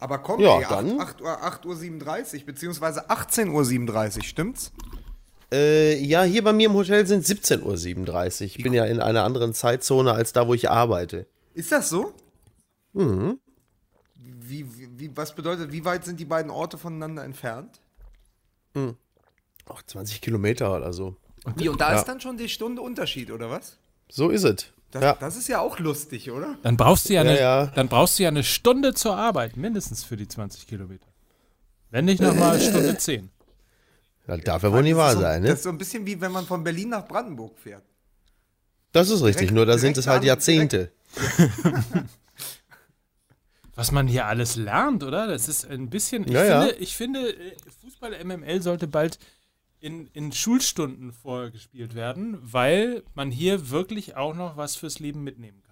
Aber komm, Ja, ey, 8, dann. 8 Uhr, 8 Uhr 37, beziehungsweise 18.37 Uhr, stimmt's? Äh, ja, hier bei mir im Hotel sind 17.37 Uhr. Ich bin ja in einer anderen Zeitzone als da, wo ich arbeite. Ist das so? Mhm. Wie, wie, wie, was bedeutet, wie weit sind die beiden Orte voneinander entfernt? Ach, 20 Kilometer oder so. Wie, und da Ja. ist dann schon die Stunde Unterschied, oder was? So ist es. Das, ja. das ist ja auch lustig, oder? Dann brauchst du ja, Ja, eine, ja. Dann brauchst du ja eine Stunde zur Arbeit, mindestens für die 20 Kilometer. Wenn nicht nochmal Stunde 10. Das darf ja wohl nicht wahr das so, sein, Das ne? ist so ein bisschen wie wenn man von Berlin nach Brandenburg fährt. Das ist richtig, direkt- nur da sind es halt Jahrzehnte. Was man hier alles lernt, oder? Das ist ein bisschen. Ich Ja, ja. finde, ich finde äh, Fußball MML sollte bald in, in Schulstunden vorgespielt werden, weil man hier wirklich auch noch was fürs Leben mitnehmen kann.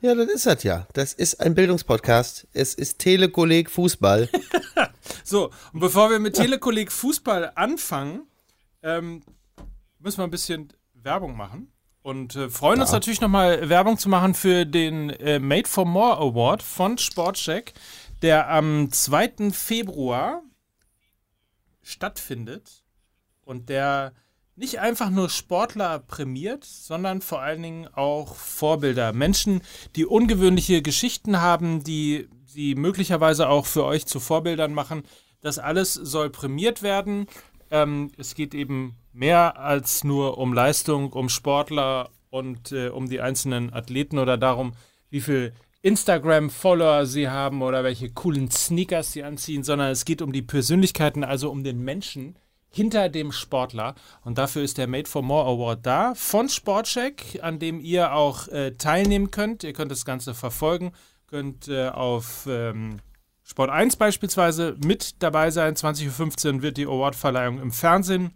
Ja, das ist das ja. Das ist ein Bildungspodcast. Es ist Telekolleg Fußball. So, und bevor wir mit Telekolleg Fußball anfangen, ähm, müssen wir ein bisschen Werbung machen. Und äh, freuen uns natürlich nochmal Werbung zu machen für den äh, Made for More Award von Sportcheck, der am 2. Februar stattfindet und der nicht einfach nur Sportler prämiert, sondern vor allen Dingen auch Vorbilder. Menschen, die ungewöhnliche Geschichten haben, die sie möglicherweise auch für euch zu Vorbildern machen. Das alles soll prämiert werden. Ähm, es geht eben mehr als nur um Leistung, um Sportler und äh, um die einzelnen Athleten oder darum, wie viel Instagram-Follower sie haben oder welche coolen Sneakers sie anziehen, sondern es geht um die Persönlichkeiten, also um den Menschen hinter dem Sportler. Und dafür ist der Made for More Award da von Sportcheck, an dem ihr auch äh, teilnehmen könnt. Ihr könnt das Ganze verfolgen, könnt äh, auf ähm, Sport 1 beispielsweise mit dabei sein. 20.15 Uhr wird die Awardverleihung im Fernsehen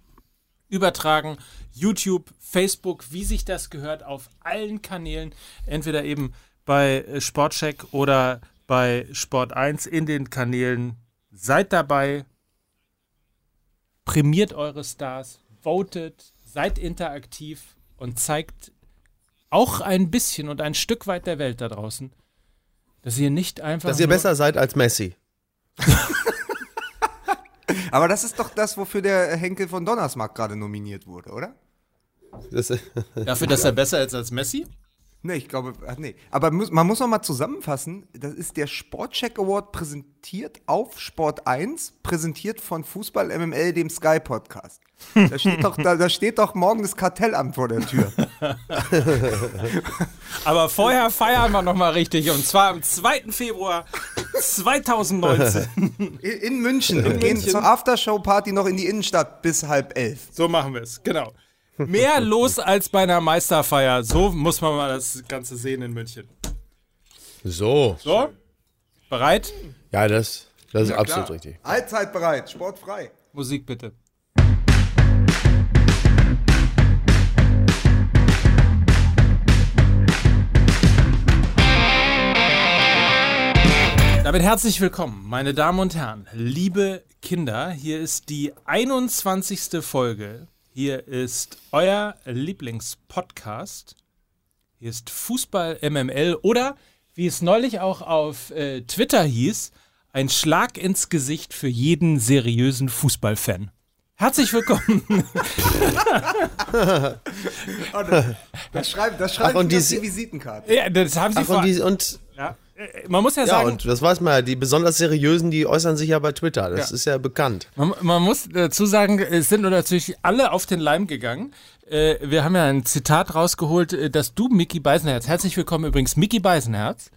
übertragen. YouTube, Facebook, wie sich das gehört, auf allen Kanälen. Entweder eben bei äh, Sportcheck oder bei Sport 1 in den Kanälen. Seid dabei, prämiert eure Stars, votet, seid interaktiv und zeigt auch ein bisschen und ein Stück weit der Welt da draußen, dass ihr nicht einfach. Dass ihr besser seid als Messi. Aber das ist doch das, wofür der Henkel von Donnersmarck gerade nominiert wurde, oder? Das, Dafür, dass er besser ist als Messi? Nee, ich glaube, ach nee. Aber muss, man muss noch mal zusammenfassen, das ist der Sportcheck Award präsentiert auf Sport 1, präsentiert von Fußball MML, dem Sky Podcast. Da steht doch, da, da steht doch morgen das Kartellamt vor der Tür. Aber vorher feiern wir nochmal richtig und zwar am 2. Februar 2019. In, in München. und gehen zur Aftershow-Party noch in die Innenstadt bis halb elf. So machen wir es, genau. Mehr los als bei einer Meisterfeier. So muss man mal das Ganze sehen in München. so. So? Bereit? Ja, das, das ist Ja, absolut klar. richtig. Allzeit bereit, sportfrei. Musik bitte. Damit herzlich willkommen, meine Damen und Herren, liebe Kinder. Hier ist die 21. Folge. Hier ist euer Lieblingspodcast. Hier ist Fußball MML oder wie es neulich auch auf äh, Twitter hieß, ein Schlag ins Gesicht für jeden seriösen Fußballfan. Herzlich willkommen. Das schreibt, das schreibt Ach, und sie auf die- die Visitenkarte. ja, das haben Sie Ach, vor, und, die, und, ja, Man muss ja ja, sagen, und das weiß man ja, die besonders seriösen, die äußern sich ja bei Twitter. Das Ja. ist ja bekannt. Man, man muss dazu sagen, es sind natürlich alle auf den Leim gegangen. Äh, wir haben ja ein Zitat rausgeholt, äh, dass du, Mickey Beisenherz, herzlich willkommen übrigens, Mickey Beisenherz,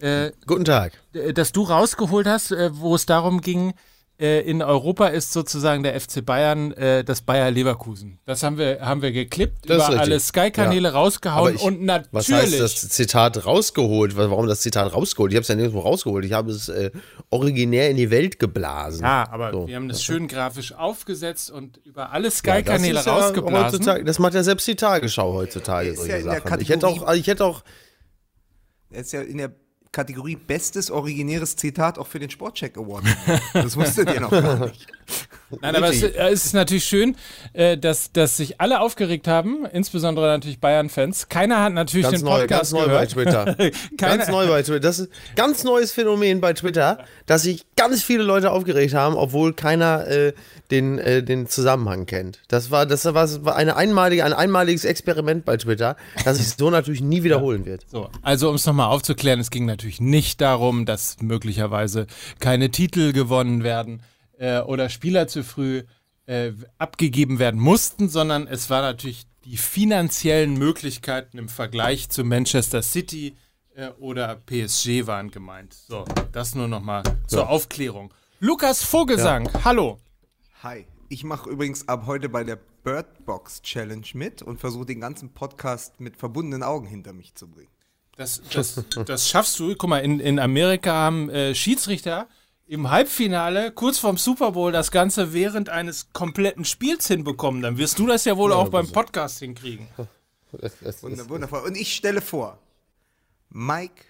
äh, Guten Tag. äh, dass du rausgeholt hast, äh, wo es darum ging, äh, in Europa ist sozusagen der FC Bayern äh, das Bayer Leverkusen. Das haben wir, haben wir geklippt, Das über alle Sky-Kanäle Ja. rausgehauen ich- und natürlich. Was heißt das Zitat rausgeholt? Warum das Zitat rausgeholt? Ich habe es ja nirgendwo rausgeholt. Ich habe es äh, originär in die Welt geblasen. ja, aber So. wir haben das schön grafisch aufgesetzt und über alle Ja, Sky-Kanäle ja rausgeblasen. heutzutage- Das macht ja selbst die Tagesschau heutzutage Ist solche ja Sachen. Ich hätte auch, ich hätte auch, Er ist ja in der Kategorie bestes originäres Zitat auch für den Sportcheck Award. Das wusstet ihr noch gar nicht. Nein, aber es, äh, es ist natürlich schön, äh, dass, dass sich alle aufgeregt haben, insbesondere natürlich Bayern-Fans. Keiner hat natürlich Ganz den neu, Podcast ganz neu bei. Twitter. Ganz neu bei Twitter. Das ist ganz neues Phänomen bei Twitter, dass sich ganz viele Leute aufgeregt haben, obwohl keiner äh, den, äh, den Zusammenhang kennt. Das war, das war, das war eine einmalige, ein einmaliges Experiment bei Twitter, das sich so natürlich nie wiederholen wird. So, also um es nochmal aufzuklären, es ging natürlich nicht darum, dass möglicherweise keine Titel gewonnen werden äh, oder Spieler zu früh äh, abgegeben werden mussten, sondern es war natürlich die finanziellen Möglichkeiten im Vergleich zu Manchester City äh, oder PSG waren gemeint. So, das nur nochmal zur Aufklärung. Lukas Vogelsang, hallo. Hi. Ich mache übrigens ab heute bei der Bird Box Challenge mit und versuche den ganzen Podcast mit verbundenen Augen hinter mich zu bringen. Das, das, das schaffst du. Guck mal, in, in Amerika haben äh, Schiedsrichter im Halbfinale, kurz vorm Super Bowl, das Ganze während eines kompletten Spiels hinbekommen. Dann wirst du das ja wohl auch beim Podcast hinkriegen. Wundervoll. Und ich stelle vor, Mike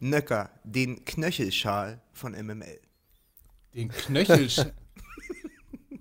Nöcker, den Knöchelschal von MML. Den Knöchelschal.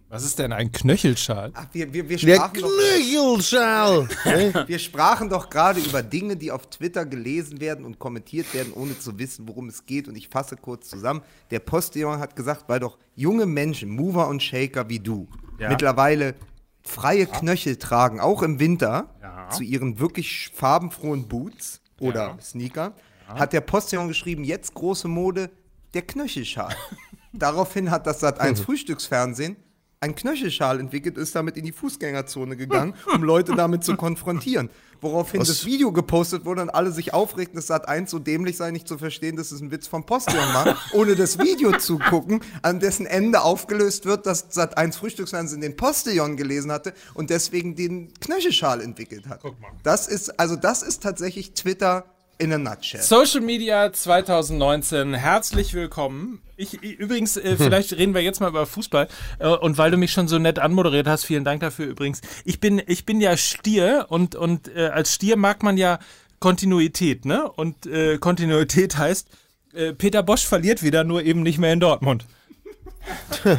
Was ist denn ein Knöchelschal? Ach, wir, wir, wir, der sprachen doch, Knöchelschal! wir sprachen doch gerade über Dinge, die auf Twitter gelesen werden und kommentiert werden, ohne zu wissen, worum es geht. Und ich fasse kurz zusammen. Der Postillon hat gesagt, weil doch junge Menschen, Mover und Shaker wie du, Ja. mittlerweile freie Knöchel tragen, auch im Winter, Ja. zu ihren wirklich farbenfrohen Boots oder Ja. Sneaker, hat der Postillon geschrieben, jetzt große Mode, der Knöchelschal. Daraufhin hat das Sat1 Frühstücksfernsehen ein Knöchelschal entwickelt, ist damit in die Fußgängerzone gegangen, um Leute damit zu konfrontieren. Woraufhin das Video gepostet wurde und alle sich aufregten, dass Sat1 so dämlich sei, nicht zu verstehen, dass es ein Witz vom Postillon war, ohne das Video zu gucken, an dessen Ende aufgelöst wird, dass Sat1 Frühstücksfernsehen den Postillon gelesen hatte und deswegen den Knöchelschal entwickelt hat. Das ist, also das ist tatsächlich Twitter in a nutshell. Social Media 2019, herzlich willkommen. Ich, ich übrigens, äh, vielleicht reden wir jetzt mal über Fußball. Äh, und weil du mich schon so nett anmoderiert hast, vielen Dank dafür übrigens. Ich bin, ich bin ja Stier und, und äh, als Stier mag man ja Kontinuität, ne? Und äh, Kontinuität heißt, äh, Peter Bosch verliert wieder, nur eben nicht mehr in Dortmund.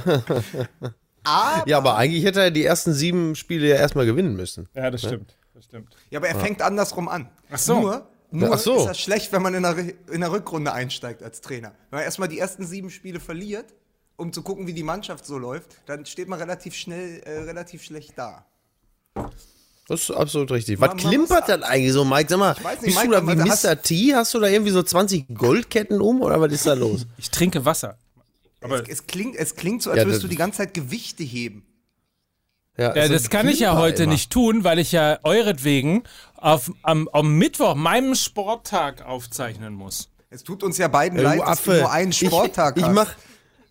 Ja, aber eigentlich hätte er die ersten sieben Spiele ja erstmal gewinnen müssen. Ja, das stimmt. Das stimmt. Ja, aber er fängt andersrum an. Ach so. Nur, nur Ach so. ist das schlecht, wenn man in der, in der Rückrunde einsteigt als Trainer. Wenn man erstmal die ersten sieben Spiele verliert, um zu gucken, wie die Mannschaft so läuft, dann steht man relativ schnell, äh, relativ schlecht da. Das ist absolut richtig. Man- Was man klimpert das eigentlich so, Mike? Sag mal, weiß nicht, bist Mike, du da wie Mr. hast- T? Hast du da irgendwie so 20 Goldketten um oder was ist da los? Ich trinke Wasser. Aber es, es, klingt, es klingt so, als Ja, würdest du die ganze Zeit Gewichte heben. Ja, Ja, das kann ich ja heute immer. nicht tun, weil ich ja euretwegen auf, am, am Mittwoch, meinem Sporttag, aufzeichnen muss. Es tut uns ja beiden Ja, leid, du dass du Affe. nur einen Sporttag ich, ich hast. mach,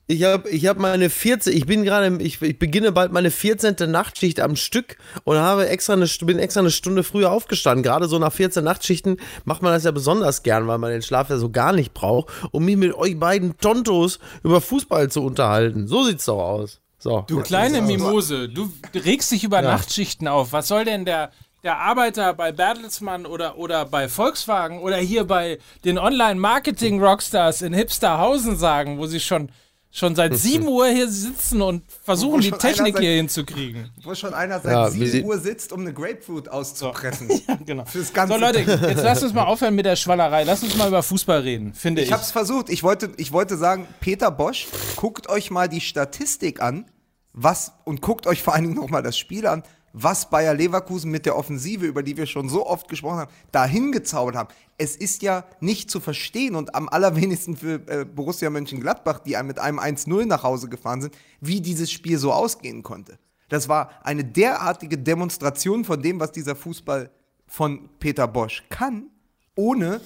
ich habe ich hab meine 14, ich bin gerade, ich, ich beginne bald meine 14. Nachtschicht am Stück und habe extra eine, bin extra eine Stunde früher aufgestanden. Gerade so nach 14 Nachtschichten macht man das ja besonders gern, weil man den Schlaf ja so gar nicht braucht, um mich mit euch beiden Tontos über Fußball zu unterhalten. So sieht's doch aus. So. Du kleine Mimose, du regst dich über Nachtschichten auf. Was soll denn der, der Arbeiter bei Bertelsmann oder, oder bei Volkswagen oder hier bei den Online-Marketing-Rockstars in Hipsterhausen sagen, wo sie schon, schon seit 7 Uhr hier sitzen und versuchen, die Technik hier hinzukriegen? Wo schon einer seit Ja, wie 7 sie- Uhr sitzt, um eine Grapefruit auszupressen. Genau. Fürs ganze So Leute, jetzt lasst uns mal aufhören mit der Schwallerei. Lasst uns mal über Fußball reden, finde ich. Ich hab's versucht. Ich wollte, ich wollte sagen, Peter Bosch, guckt euch mal die Statistik an, was, und guckt euch vor allen Dingen nochmal das Spiel an, was Bayer Leverkusen mit der Offensive, über die wir schon so oft gesprochen haben, dahin gezaubert haben. Es ist ja nicht zu verstehen und am allerwenigsten für äh, Borussia Mönchengladbach, die mit einem 1-0 nach Hause gefahren sind, wie dieses Spiel so ausgehen konnte. Das war eine derartige Demonstration von dem, was dieser Fußball von Peter Bosch kann, ohne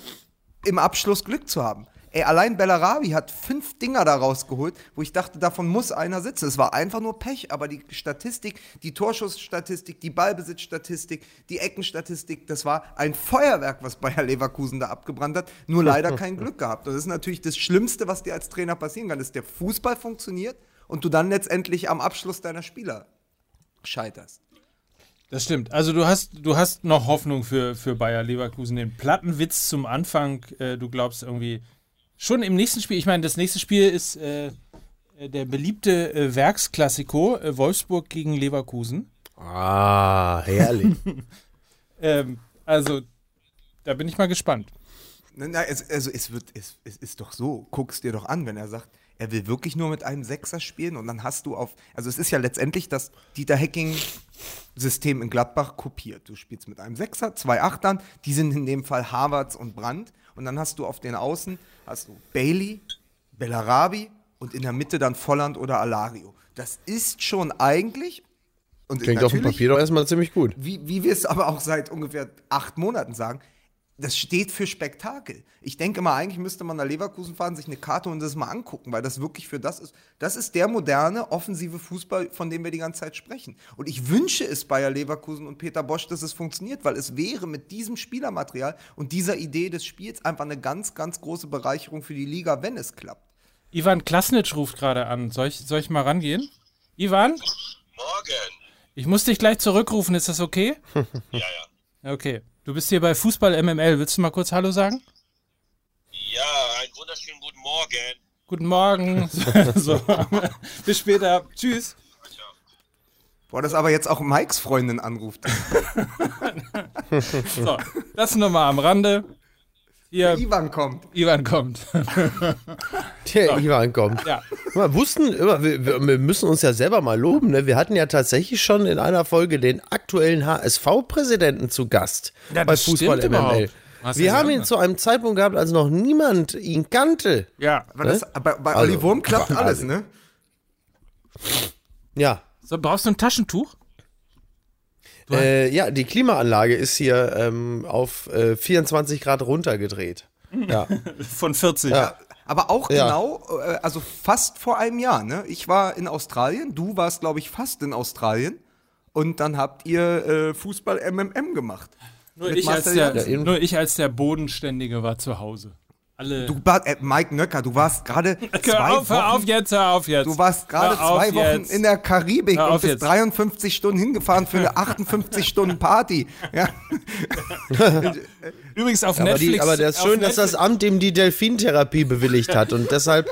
im Abschluss Glück zu haben. Ey, allein Bellarabi hat fünf Dinger da rausgeholt, wo ich dachte, davon muss einer sitzen. Es war einfach nur Pech, aber die Statistik, die Torschussstatistik, die Ballbesitzstatistik, die Eckenstatistik, das war ein Feuerwerk, was Bayer Leverkusen da abgebrannt hat. Nur leider kein Glück gehabt. Das ist natürlich das Schlimmste, was dir als Trainer passieren kann, dass der Fußball funktioniert und du dann letztendlich am Abschluss deiner Spieler scheiterst. Das stimmt. Also du hast, du hast noch Hoffnung für, für Bayer Leverkusen. Den Plattenwitz zum Anfang, äh, du glaubst irgendwie schon im nächsten Spiel, ich meine, das nächste Spiel ist äh, äh, der beliebte äh, Werksklassiko äh, Wolfsburg gegen Leverkusen. Ah, herrlich. Ähm, also, da bin ich mal gespannt. Na, na, es, also es wird, es, es ist doch so, guck's dir doch an, wenn er sagt, er will wirklich nur mit einem Sechser spielen und dann hast du auf, also es ist ja letztendlich das Dieter Hecking-System in Gladbach kopiert. Du spielst mit einem Sechser, zwei Achtern, die sind in dem Fall Havertz und Brandt und dann hast du auf den Außen, hast du Bailey, Bellarabi und in der Mitte dann Volland oder Alario. Das ist schon eigentlich, und Klingt auf dem Papier doch erstmal ziemlich gut. wie, wie wir es aber auch seit ungefähr acht Monaten sagen, das steht für Spektakel. Ich denke mal, eigentlich müsste man nach Leverkusen fahren, sich eine Karte und das mal angucken, weil das wirklich für das ist. Das ist der moderne, offensive Fußball, von dem wir die ganze Zeit sprechen. Und ich wünsche es Bayer Leverkusen und Peter Bosch, dass es funktioniert, weil es wäre mit diesem Spielermaterial und dieser Idee des Spiels einfach eine ganz, ganz große Bereicherung für die Liga, wenn es klappt. Ivan Klasnitsch ruft gerade an. Soll ich, soll ich mal rangehen? Ivan, Morgen. ich muss dich gleich zurückrufen. Ist das okay? Ja, ja. Okay. Du bist hier bei Fußball MML. Willst du mal kurz Hallo sagen? Ja, einen wunderschönen guten Morgen. Guten Morgen. so. Bis später. Tschüss. Boah, dass aber jetzt auch Mikes Freundin anruft. So, das nur mal am Rande. Hier, Ivan kommt. Ivan kommt. Der Ivan kommt. ja. Wir wussten, immer, wir, wir müssen uns ja selber mal loben. Ne? Wir hatten ja tatsächlich schon in einer Folge den aktuellen HSV-Präsidenten zu Gast Ja, bei Fußball MML. überhaupt. Was Wir haben ihn zu einem Zeitpunkt gehabt, als noch niemand ihn kannte. Ja. Aber das, bei, bei Also, Olli Wurm klappt also- alles, ne? Ja. So, brauchst du ein Taschentuch? Äh, ja, die Klimaanlage ist hier ähm, auf äh, 24 Grad runtergedreht. Ja. Von 40. Ja. Aber auch Ja. genau, äh, also fast vor einem Jahr, ne? Ich war in Australien, du warst, glaube ich, fast in Australien. Und dann habt ihr äh, Fußball MMM gemacht. Nur, ich der, nur ich als der Bodenständige war zu Hause. Alle. Du, äh, Mike Nöcker, du warst gerade hör zwei auf, hör auf Wochen, jetzt, hör auf jetzt. du warst gerade zwei Wochen jetzt. in der Karibik Hör und bist jetzt. 53 Stunden hingefahren für eine 58 Stunden Party. Ja. Übrigens auf Aber, Netflix. die, aber das ist schön, dass Netflix- das Amt ihm die Delfintherapie bewilligt hat. Und deshalb,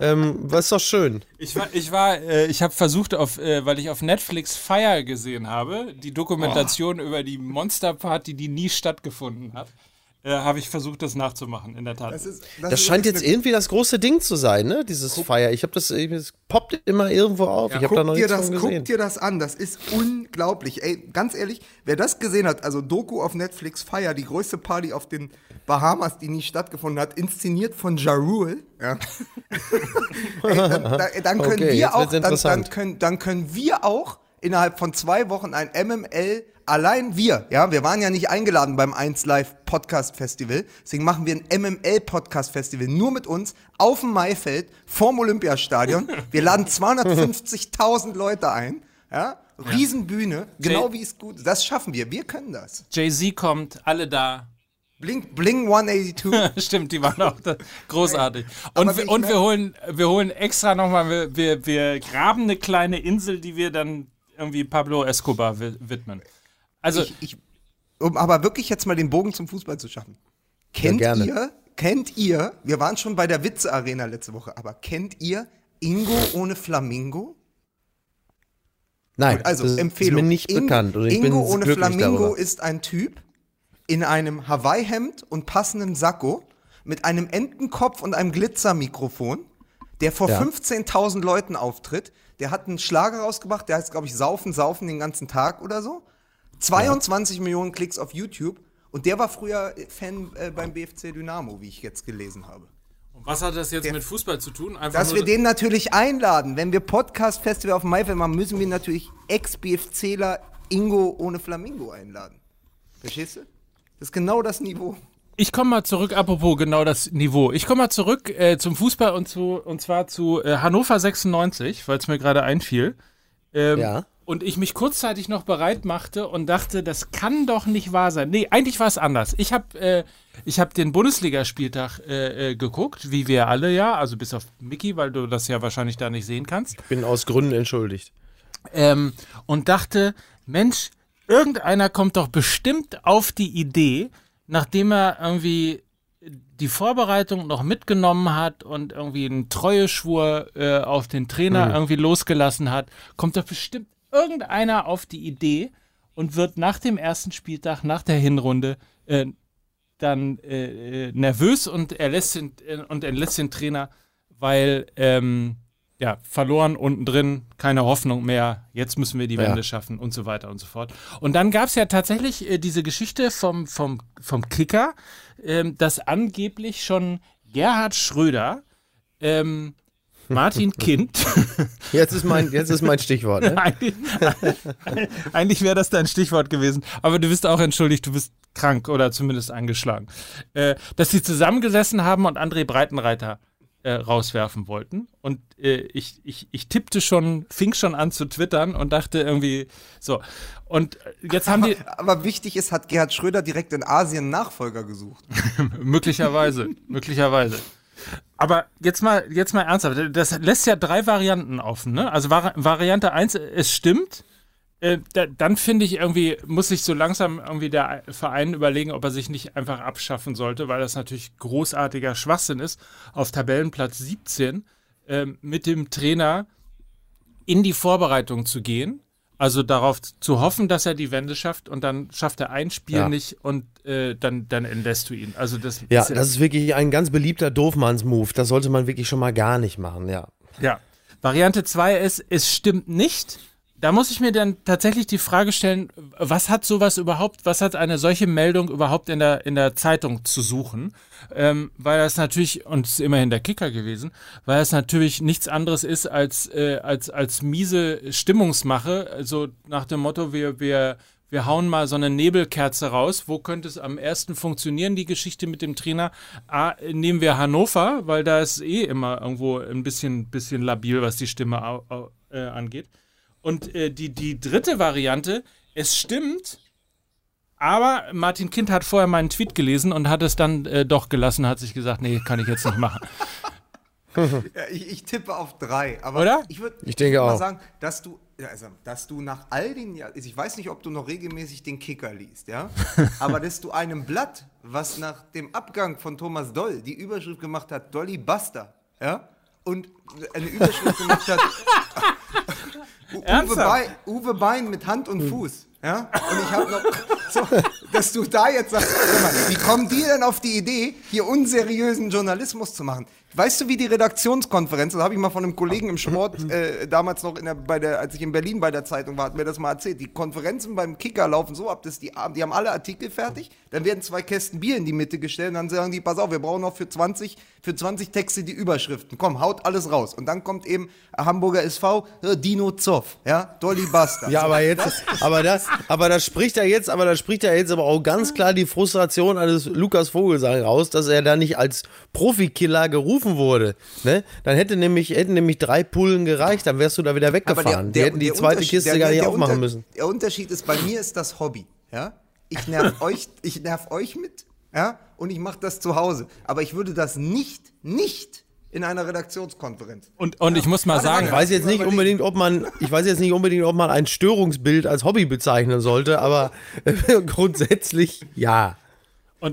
ähm, was ist doch schön. Ich war, ich war, äh, ich habe versucht, auf, äh, weil ich auf Netflix Fire gesehen habe, die Dokumentation über die Monsterparty, die nie stattgefunden hat, äh, habe ich versucht, das nachzumachen. In der Tat. Das, ist, Das scheint jetzt irgendwie das große Ding zu sein, ne? Dieses Feier. Ich habe das, es poppt immer irgendwo auf. ich habe da Guck noch dir, nichts das, gesehen. guck dir das an, das ist unglaublich. Ey, ganz ehrlich, wer das gesehen hat, also Doku auf Netflix Fire, die größte Party auf den Bahamas, die nie stattgefunden hat, inszeniert von Ja Rule. Ja. Ey, dann, da- dann können Okay, wir auch, dann, dann, interessant. können, dann können wir auch innerhalb von zwei Wochen ein MML, allein wir, ja, wir waren ja nicht eingeladen beim 1 Live Podcast Festival, deswegen machen wir ein MML Podcast Festival nur mit uns auf dem Maifeld vorm Olympiastadion. Wir laden 250.000 Leute ein, ja, Riesenbühne, genau Jay- wie es gut, das schaffen wir, wir können das. Jay-Z kommt, alle da. Blink, Bling 182. Stimmt, die waren auch da. großartig. Und, wir, und wir holen, wir holen extra nochmal, wir, wir, wir graben eine kleine Insel, die wir dann irgendwie Pablo Escobar wi- widmen. Also, ich, ich, um aber wirklich jetzt mal den Bogen zum Fußball zu schaffen. Kennt gerne. ihr, kennt ihr, wir waren schon bei der Witze-Arena letzte Woche, aber kennt ihr Ingo ohne Flamingo? Nein, Also das Empfehlung. ist mir nicht Ingo, bekannt. Und ich Ingo bin ohne Flamingo darüber. ist ein Typ in einem Hawaii-Hemd und passendem Sakko mit einem Entenkopf und einem Glitzermikrofon, der vor Ja. 15.000 Leuten auftritt. Der hat einen Schlager rausgebracht, der heißt, glaube ich, Saufen, Saufen den ganzen Tag oder so. 22 Millionen Klicks auf YouTube. Und der war früher Fan äh, beim BFC Dynamo, wie ich jetzt gelesen habe. was hat das jetzt mit Fußball zu tun? Einfach Dass wir den natürlich einladen. Wenn wir Podcast-Festival auf dem Maifeld machen, müssen wir natürlich Ex-BFCler Ingo ohne Flamingo einladen. Verstehst du? Das ist genau das Niveau. Ich komme mal zurück, apropos genau das Niveau. Ich komme mal zurück äh, zum Fußball und, zu, und zwar zu äh, Hannover 96, weil es mir gerade einfiel. Ähm, Ja. Und ich mich kurzzeitig noch bereit machte und dachte, das kann doch nicht wahr sein. Nee, eigentlich war es anders. Ich habe äh, ich hab den Bundesligaspieltag äh, äh, geguckt, wie wir alle ja, also bis auf Mickey, weil du das ja wahrscheinlich da nicht sehen kannst. bin aus Gründen entschuldigt. ähm, und dachte, Mensch, irgendeiner kommt doch bestimmt auf die Idee, nachdem er irgendwie die Vorbereitung noch mitgenommen hat und irgendwie einen Treueschwur äh, auf den Trainer Mhm. irgendwie losgelassen hat, kommt doch bestimmt irgendeiner auf die Idee und wird nach dem ersten Spieltag, nach der Hinrunde, äh, dann äh, äh, nervös und er lässt den, äh, und entlässt den Trainer, weil ähm, ja, verloren unten drin, keine Hoffnung mehr, jetzt müssen wir die Ja. Wende schaffen und so weiter und so fort. Und dann gab es ja tatsächlich äh, diese Geschichte vom, vom, vom Kicker, ähm, dass angeblich schon Gerhard Schröder ähm, Martin Kind Jetzt ist mein, jetzt ist mein Stichwort. Ne? eigentlich, eigentlich wäre das dein Stichwort gewesen. Aber du bist auch entschuldigt, du bist krank oder zumindest angeschlagen. Äh, dass sie zusammengesessen haben und André Breitenreiter äh, rauswerfen wollten. Und äh, ich, ich, ich tippte schon, fing schon an zu twittern und dachte irgendwie so. Und äh, jetzt haben die Aber wichtig ist, hat Gerhard Schröder direkt in Asien Nachfolger gesucht. möglicherweise, möglicherweise. Aber jetzt mal, jetzt mal ernsthaft, das lässt ja drei Varianten offen, ne? Also Vari Variante 1, es stimmt. Äh, da, dann finde ich irgendwie, muss sich so langsam irgendwie der Verein überlegen, ob er sich nicht einfach abschaffen sollte, weil das natürlich großartiger Schwachsinn ist, auf Tabellenplatz 17 ähm, mit dem Trainer in die Vorbereitung zu gehen. Also darauf zu hoffen, dass er die Wende schafft und dann schafft er ein Spiel Ja. nicht und äh, dann, dann entlässt du ihn. Also das Ja, ist das ist wirklich ein ganz beliebter Doofmanns-Move. Das sollte man wirklich schon mal gar nicht machen, ja. Ja. Variante 2 ist, es stimmt nicht. Da muss ich mir dann tatsächlich die Frage stellen, was hat sowas überhaupt, was hat eine solche Meldung überhaupt in der, in der Zeitung zu suchen? Ähm, weil das natürlich, und es ist immerhin der Kicker gewesen, weil es natürlich nichts anderes ist als, äh, als, als miese Stimmungsmache, also nach dem Motto, wir, wir, wir hauen mal so eine Nebelkerze raus. Wo könnte es am ersten funktionieren, die Geschichte mit dem Trainer? A, nehmen wir Hannover, weil da ist eh immer irgendwo ein bisschen, bisschen labil, was die Stimme äh, angeht. Und äh, die, die dritte Variante, es stimmt, aber Martin Kind hat vorher meinen Tweet gelesen und hat es dann äh, doch gelassen, hat sich gesagt, nee, kann ich jetzt nicht machen. Ja, ich, ich tippe auf drei. Aber Oder? Ich würde Ich denke würd mal auch. sagen, dass du, also, dass du nach all den Jahren, ich weiß nicht, ob du noch regelmäßig den Kicker liest, ja, aber dass du einem Blatt, was nach dem Abgang von Thomas Doll die Überschrift gemacht hat, Dolly Buster, ja, und eine Überschrift gemacht hat, Uwe? Bein, Uwe Bein mit Hand und Fuß, ja, und ich habe noch, so, dass du da jetzt sagst, sag mal, wie kommen die denn auf die Idee, hier unseriösen Journalismus zu machen? Weißt du, wie die Redaktionskonferenz, das habe ich mal von einem Kollegen im Sport äh, damals noch, in der, bei der, als ich in Berlin bei der Zeitung war, hat mir das mal erzählt. Die Konferenzen beim Kicker laufen so ab, dass die, die haben alle Artikel fertig, dann werden zwei Kästen Bier in die Mitte gestellt und dann sagen die, pass auf, wir brauchen noch für 20, für 20 Texte die Überschriften. Komm, haut alles raus. Und dann kommt eben Hamburger SV, äh, Dino Zoff, ja, Dolly Buster. Ja, aber jetzt, aber das, aber das spricht ja jetzt, aber das spricht ja jetzt aber auch ganz klar die Frustration eines Lukas Vogelsang raus, dass er da nicht als Profikiller gerufen wurde. Ne? Dann hätte nämlich, hätten nämlich drei Pullen gereicht, dann wärst du da wieder weggefahren. die hätten die zweite Kiste der- gar nicht der aufmachen müssen. Der Unterschied ist, bei mir ist das Hobby. Ja? Ich nerv euch, ich nerv euch mit, ja, und ich mache das zu Hause. Aber ich würde das nicht, nicht in einer Redaktionskonferenz. Und, und ich muss mal Warte, sagen, Ich weiß jetzt nicht unbedingt, ob man, ich weiß jetzt nicht unbedingt, ob man ein Störungsbild als Hobby bezeichnen sollte, aber grundsätzlich ja.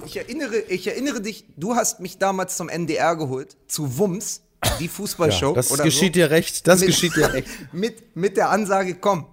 Ich erinnere, ich erinnere dich, du hast mich damals zum NDR geholt, zu Wums, die Fußballshow. ja das oder geschieht so. dir recht, das Mit- geschieht dir recht. Mit, mit der Ansage, komm,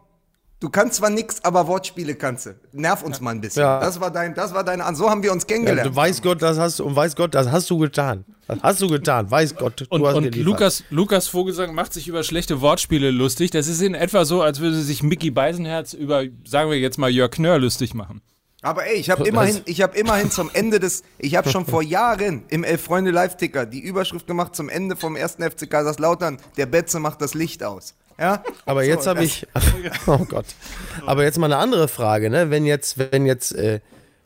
du kannst zwar nix, aber Wortspiele kannst du. Nerv uns mal ein bisschen. Ja. Das war dein, das war deine Ansage. So haben wir uns Ja, kennengelernt. du weiß Gott, das hast du, und weiß Gott, das hast du getan. Das hast du getan, weiß Gott, du Und, hast und. Lukas, Lukas Vogelsang macht sich über schlechte Wortspiele lustig. Das ist in etwa so, als würde sich Mickey Beisenherz über, sagen wir jetzt mal, Jörg Knörr lustig machen. Aber ey, ich habe immerhin, ich habe immerhin zum Ende des, ich habe schon vor Jahren im Elf Freunde Live-Ticker die Überschrift gemacht zum Ende vom ersten FC Kaiserslautern, der Betze macht das Licht aus. Ja? Aber So, jetzt habe ich, oh Gott. Aber jetzt mal eine andere Frage, ne? Wenn jetzt, wenn jetzt äh,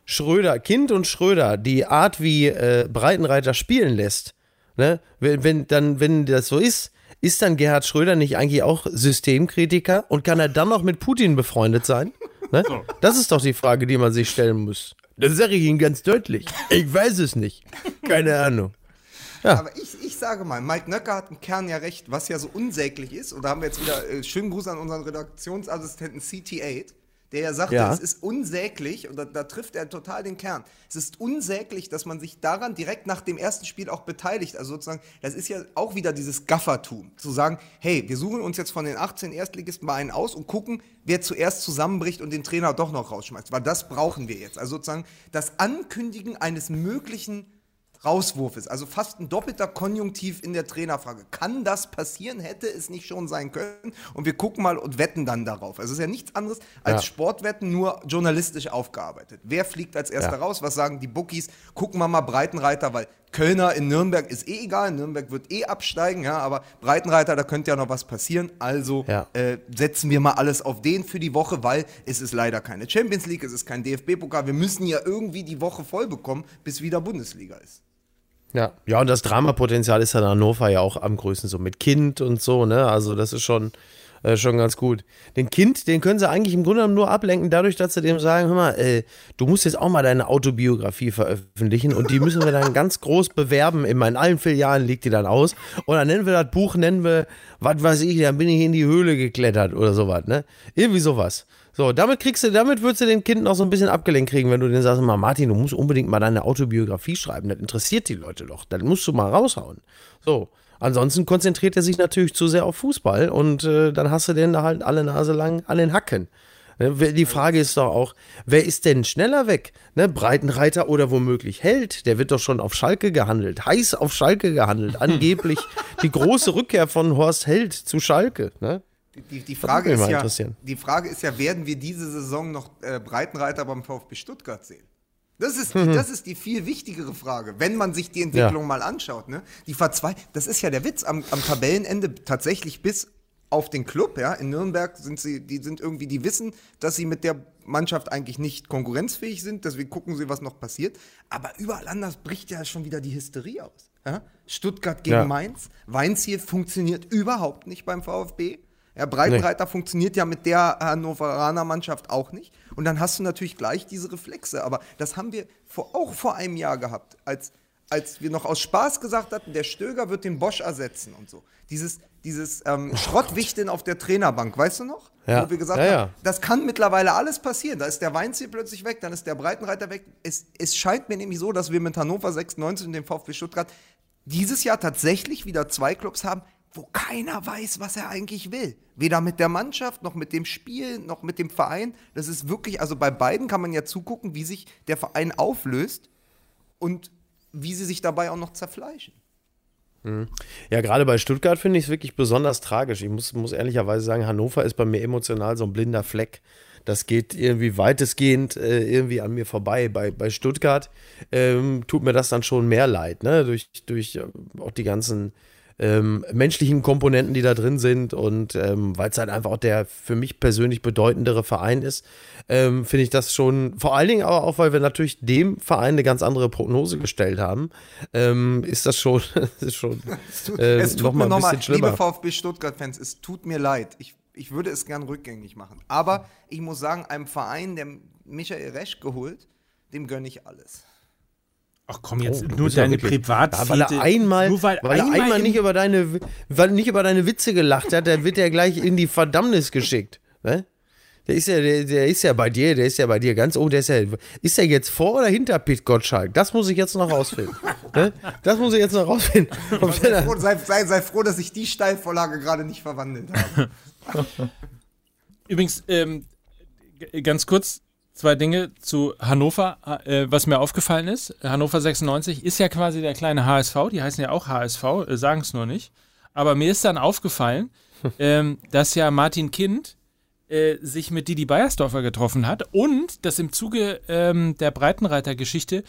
Schröder, Kind und Schröder die Art, wie äh, Breitenreiter spielen lässt, ne? Wenn, wenn dann, wenn das so ist, ist dann Gerhard Schröder nicht eigentlich auch Systemkritiker und kann er dann noch mit Putin befreundet sein? Ne? Das ist doch die Frage, die man sich stellen muss. Das sage ich Ihnen ganz deutlich. Ich weiß es nicht. Keine Ahnung. Aber ich, ich sage mal, Mike Nöcker hat im Kern ja recht, was ja so unsäglich ist, und da haben wir jetzt wieder äh, schönen Gruß an unseren Redaktionsassistenten CT8, der ja sagte, Ja. es ist unsäglich, und da, da trifft er total den Kern, es ist unsäglich, dass man sich daran direkt nach dem ersten Spiel auch beteiligt. Also sozusagen, das ist ja auch wieder dieses Gaffertum, zu sagen, hey, wir suchen uns jetzt von den 18 Erstligisten mal einen aus und gucken, wer zuerst zusammenbricht und den Trainer doch noch rausschmeißt, weil das brauchen wir jetzt. Also sozusagen das Ankündigen eines möglichen Rauswurf ist. Also fast ein doppelter Konjunktiv in der Trainerfrage. Kann das passieren? Hätte es nicht schon sein können? Und wir gucken mal und wetten dann darauf. Also es ist ja nichts anderes als Ja. Sportwetten, nur journalistisch aufgearbeitet. Wer fliegt als erster Ja. raus? Was sagen die Bookies? Gucken wir mal Breitenreiter, weil Kölner in Nürnberg ist eh egal. Nürnberg wird eh absteigen, ja, aber Breitenreiter, da könnte ja noch was passieren. Also Ja. äh, setzen wir mal alles auf den für die Woche, weil es ist leider keine Champions League, es ist kein DFB-Pokal. Wir müssen ja irgendwie die Woche voll bekommen, bis wieder Bundesliga ist. Ja. Ja, und das Dramapotenzial ist ja in Hannover ja auch am größten, so mit Kind und so, ne? Also, das ist schon, äh, schon ganz gut. Den Kind, den können sie eigentlich im Grunde nur ablenken, dadurch, dass sie dem sagen: Hör mal, äh, du musst jetzt auch mal deine Autobiografie veröffentlichen und die müssen wir dann ganz groß bewerben. Immer in allen Filialen liegt die dann aus. Und dann nennen wir das Buch, nennen wir, was weiß ich, dann bin ich in die Höhle geklettert oder sowas, ne? Irgendwie sowas. So, damit kriegst du, damit würdest du den Kind noch so ein bisschen abgelenkt kriegen, wenn du denen sagst, mal, Martin, du musst unbedingt mal deine Autobiografie schreiben. Das interessiert die Leute doch. Das musst du mal raushauen. So. Ansonsten konzentriert er sich natürlich zu sehr auf Fußball und äh, dann hast du den da halt alle Nase lang an den Hacken. Ne, Die Frage ist doch auch, wer ist denn schneller weg? Ne, Breitenreiter oder womöglich Held? Der wird doch schon auf Schalke gehandelt, heiß auf Schalke gehandelt. Angeblich die große Rückkehr von Horst Held zu Schalke. Ne? Die, die, Frage ist ja, die Frage ist ja, werden wir diese Saison noch äh, Breitenreiter beim VfB Stuttgart sehen? Das ist, die, das ist die viel wichtigere Frage, wenn man sich die Entwicklung Mhm. Ja. mal anschaut. Ne? Die Verzwei das ist ja der Witz am, am Tabellenende tatsächlich bis auf den Club. Ja? In Nürnberg sind sie, die sind irgendwie, die wissen, dass sie mit der Mannschaft eigentlich nicht konkurrenzfähig sind. Deswegen gucken sie, was noch passiert. Aber überall anders bricht ja schon wieder die Hysterie aus. Ja? Stuttgart gegen Ja. Mainz. Weinziel funktioniert überhaupt nicht beim VfB. Ja, Breitenreiter funktioniert ja mit der Hannoveraner Mannschaft auch nicht. Und dann hast du natürlich gleich diese Reflexe. Aber das haben wir vor, auch vor einem Jahr gehabt, als, als wir noch aus Spaß gesagt hatten, der Stöger wird den Bosch ersetzen und so. Dieses, dieses ähm, Schrottwichteln auf der Trainerbank, weißt du noch? Ja. Wo wir gesagt Ja, ja. haben, das kann mittlerweile alles passieren. Da ist der Weinziel plötzlich weg, dann ist der Breitenreiter weg. Es, es scheint mir nämlich so, dass wir mit Hannover 96 und dem VfB Stuttgart dieses Jahr tatsächlich wieder zwei Clubs haben, wo keiner weiß, was er eigentlich will. Weder mit der Mannschaft, noch mit dem Spiel, noch mit dem Verein. Das ist wirklich, also bei beiden kann man ja zugucken, wie sich der Verein auflöst und wie sie sich dabei auch noch zerfleischen. Ja, gerade bei Stuttgart finde ich es wirklich besonders tragisch. Ich muss, muss ehrlicherweise sagen, Hannover ist bei mir emotional so ein blinder Fleck. Das geht irgendwie weitestgehend äh, irgendwie an mir vorbei. Bei, bei Stuttgart ähm, tut mir das dann schon mehr leid, ne? Durch, durch äh, auch die ganzen ähm, menschlichen Komponenten, die da drin sind und ähm, weil es halt einfach auch der für mich persönlich bedeutendere Verein ist, ähm, finde ich das schon, vor allen Dingen aber auch, weil wir natürlich dem Verein eine ganz andere Prognose gestellt haben, ähm, ist das schon, ist schon äh, es tut noch mal mir ein nochmal, bisschen liebe schlimmer. VfB Stuttgart-Fans, es tut mir leid. Ich, ich würde es gern rückgängig machen. Aber ich muss sagen, einem Verein, der Michael Resch geholt, dem gönne ich alles. Ach komm jetzt, Oh, du nur deine. Ja, weil er einmal, nur weil, weil er einmal nicht über deine, weil nicht über deine Witze gelacht hat, dann wird er gleich in die Verdammnis geschickt. Ne? Der ist ja, der, der ist ja bei dir, der ist ja bei dir ganz, oh, der ist ja, ist er jetzt vor oder hinter Pete Gottschalk? Das muss ich jetzt noch rausfinden. ne? Das muss ich jetzt noch rausfinden. Sei froh, sei, sei, sei froh, dass ich die Steilvorlage gerade nicht verwandelt habe. Übrigens, ähm, ganz kurz zwei Dinge zu Hannover, äh, was mir aufgefallen ist. Hannover 96 ist ja quasi der kleine HSV, die heißen ja auch HSV, äh, sagen es nur nicht. Aber mir ist dann aufgefallen, ähm, dass ja Martin Kind äh, sich mit Didi Beiersdorfer getroffen hat und dass im Zuge ähm, der Breitenreiter-Geschichte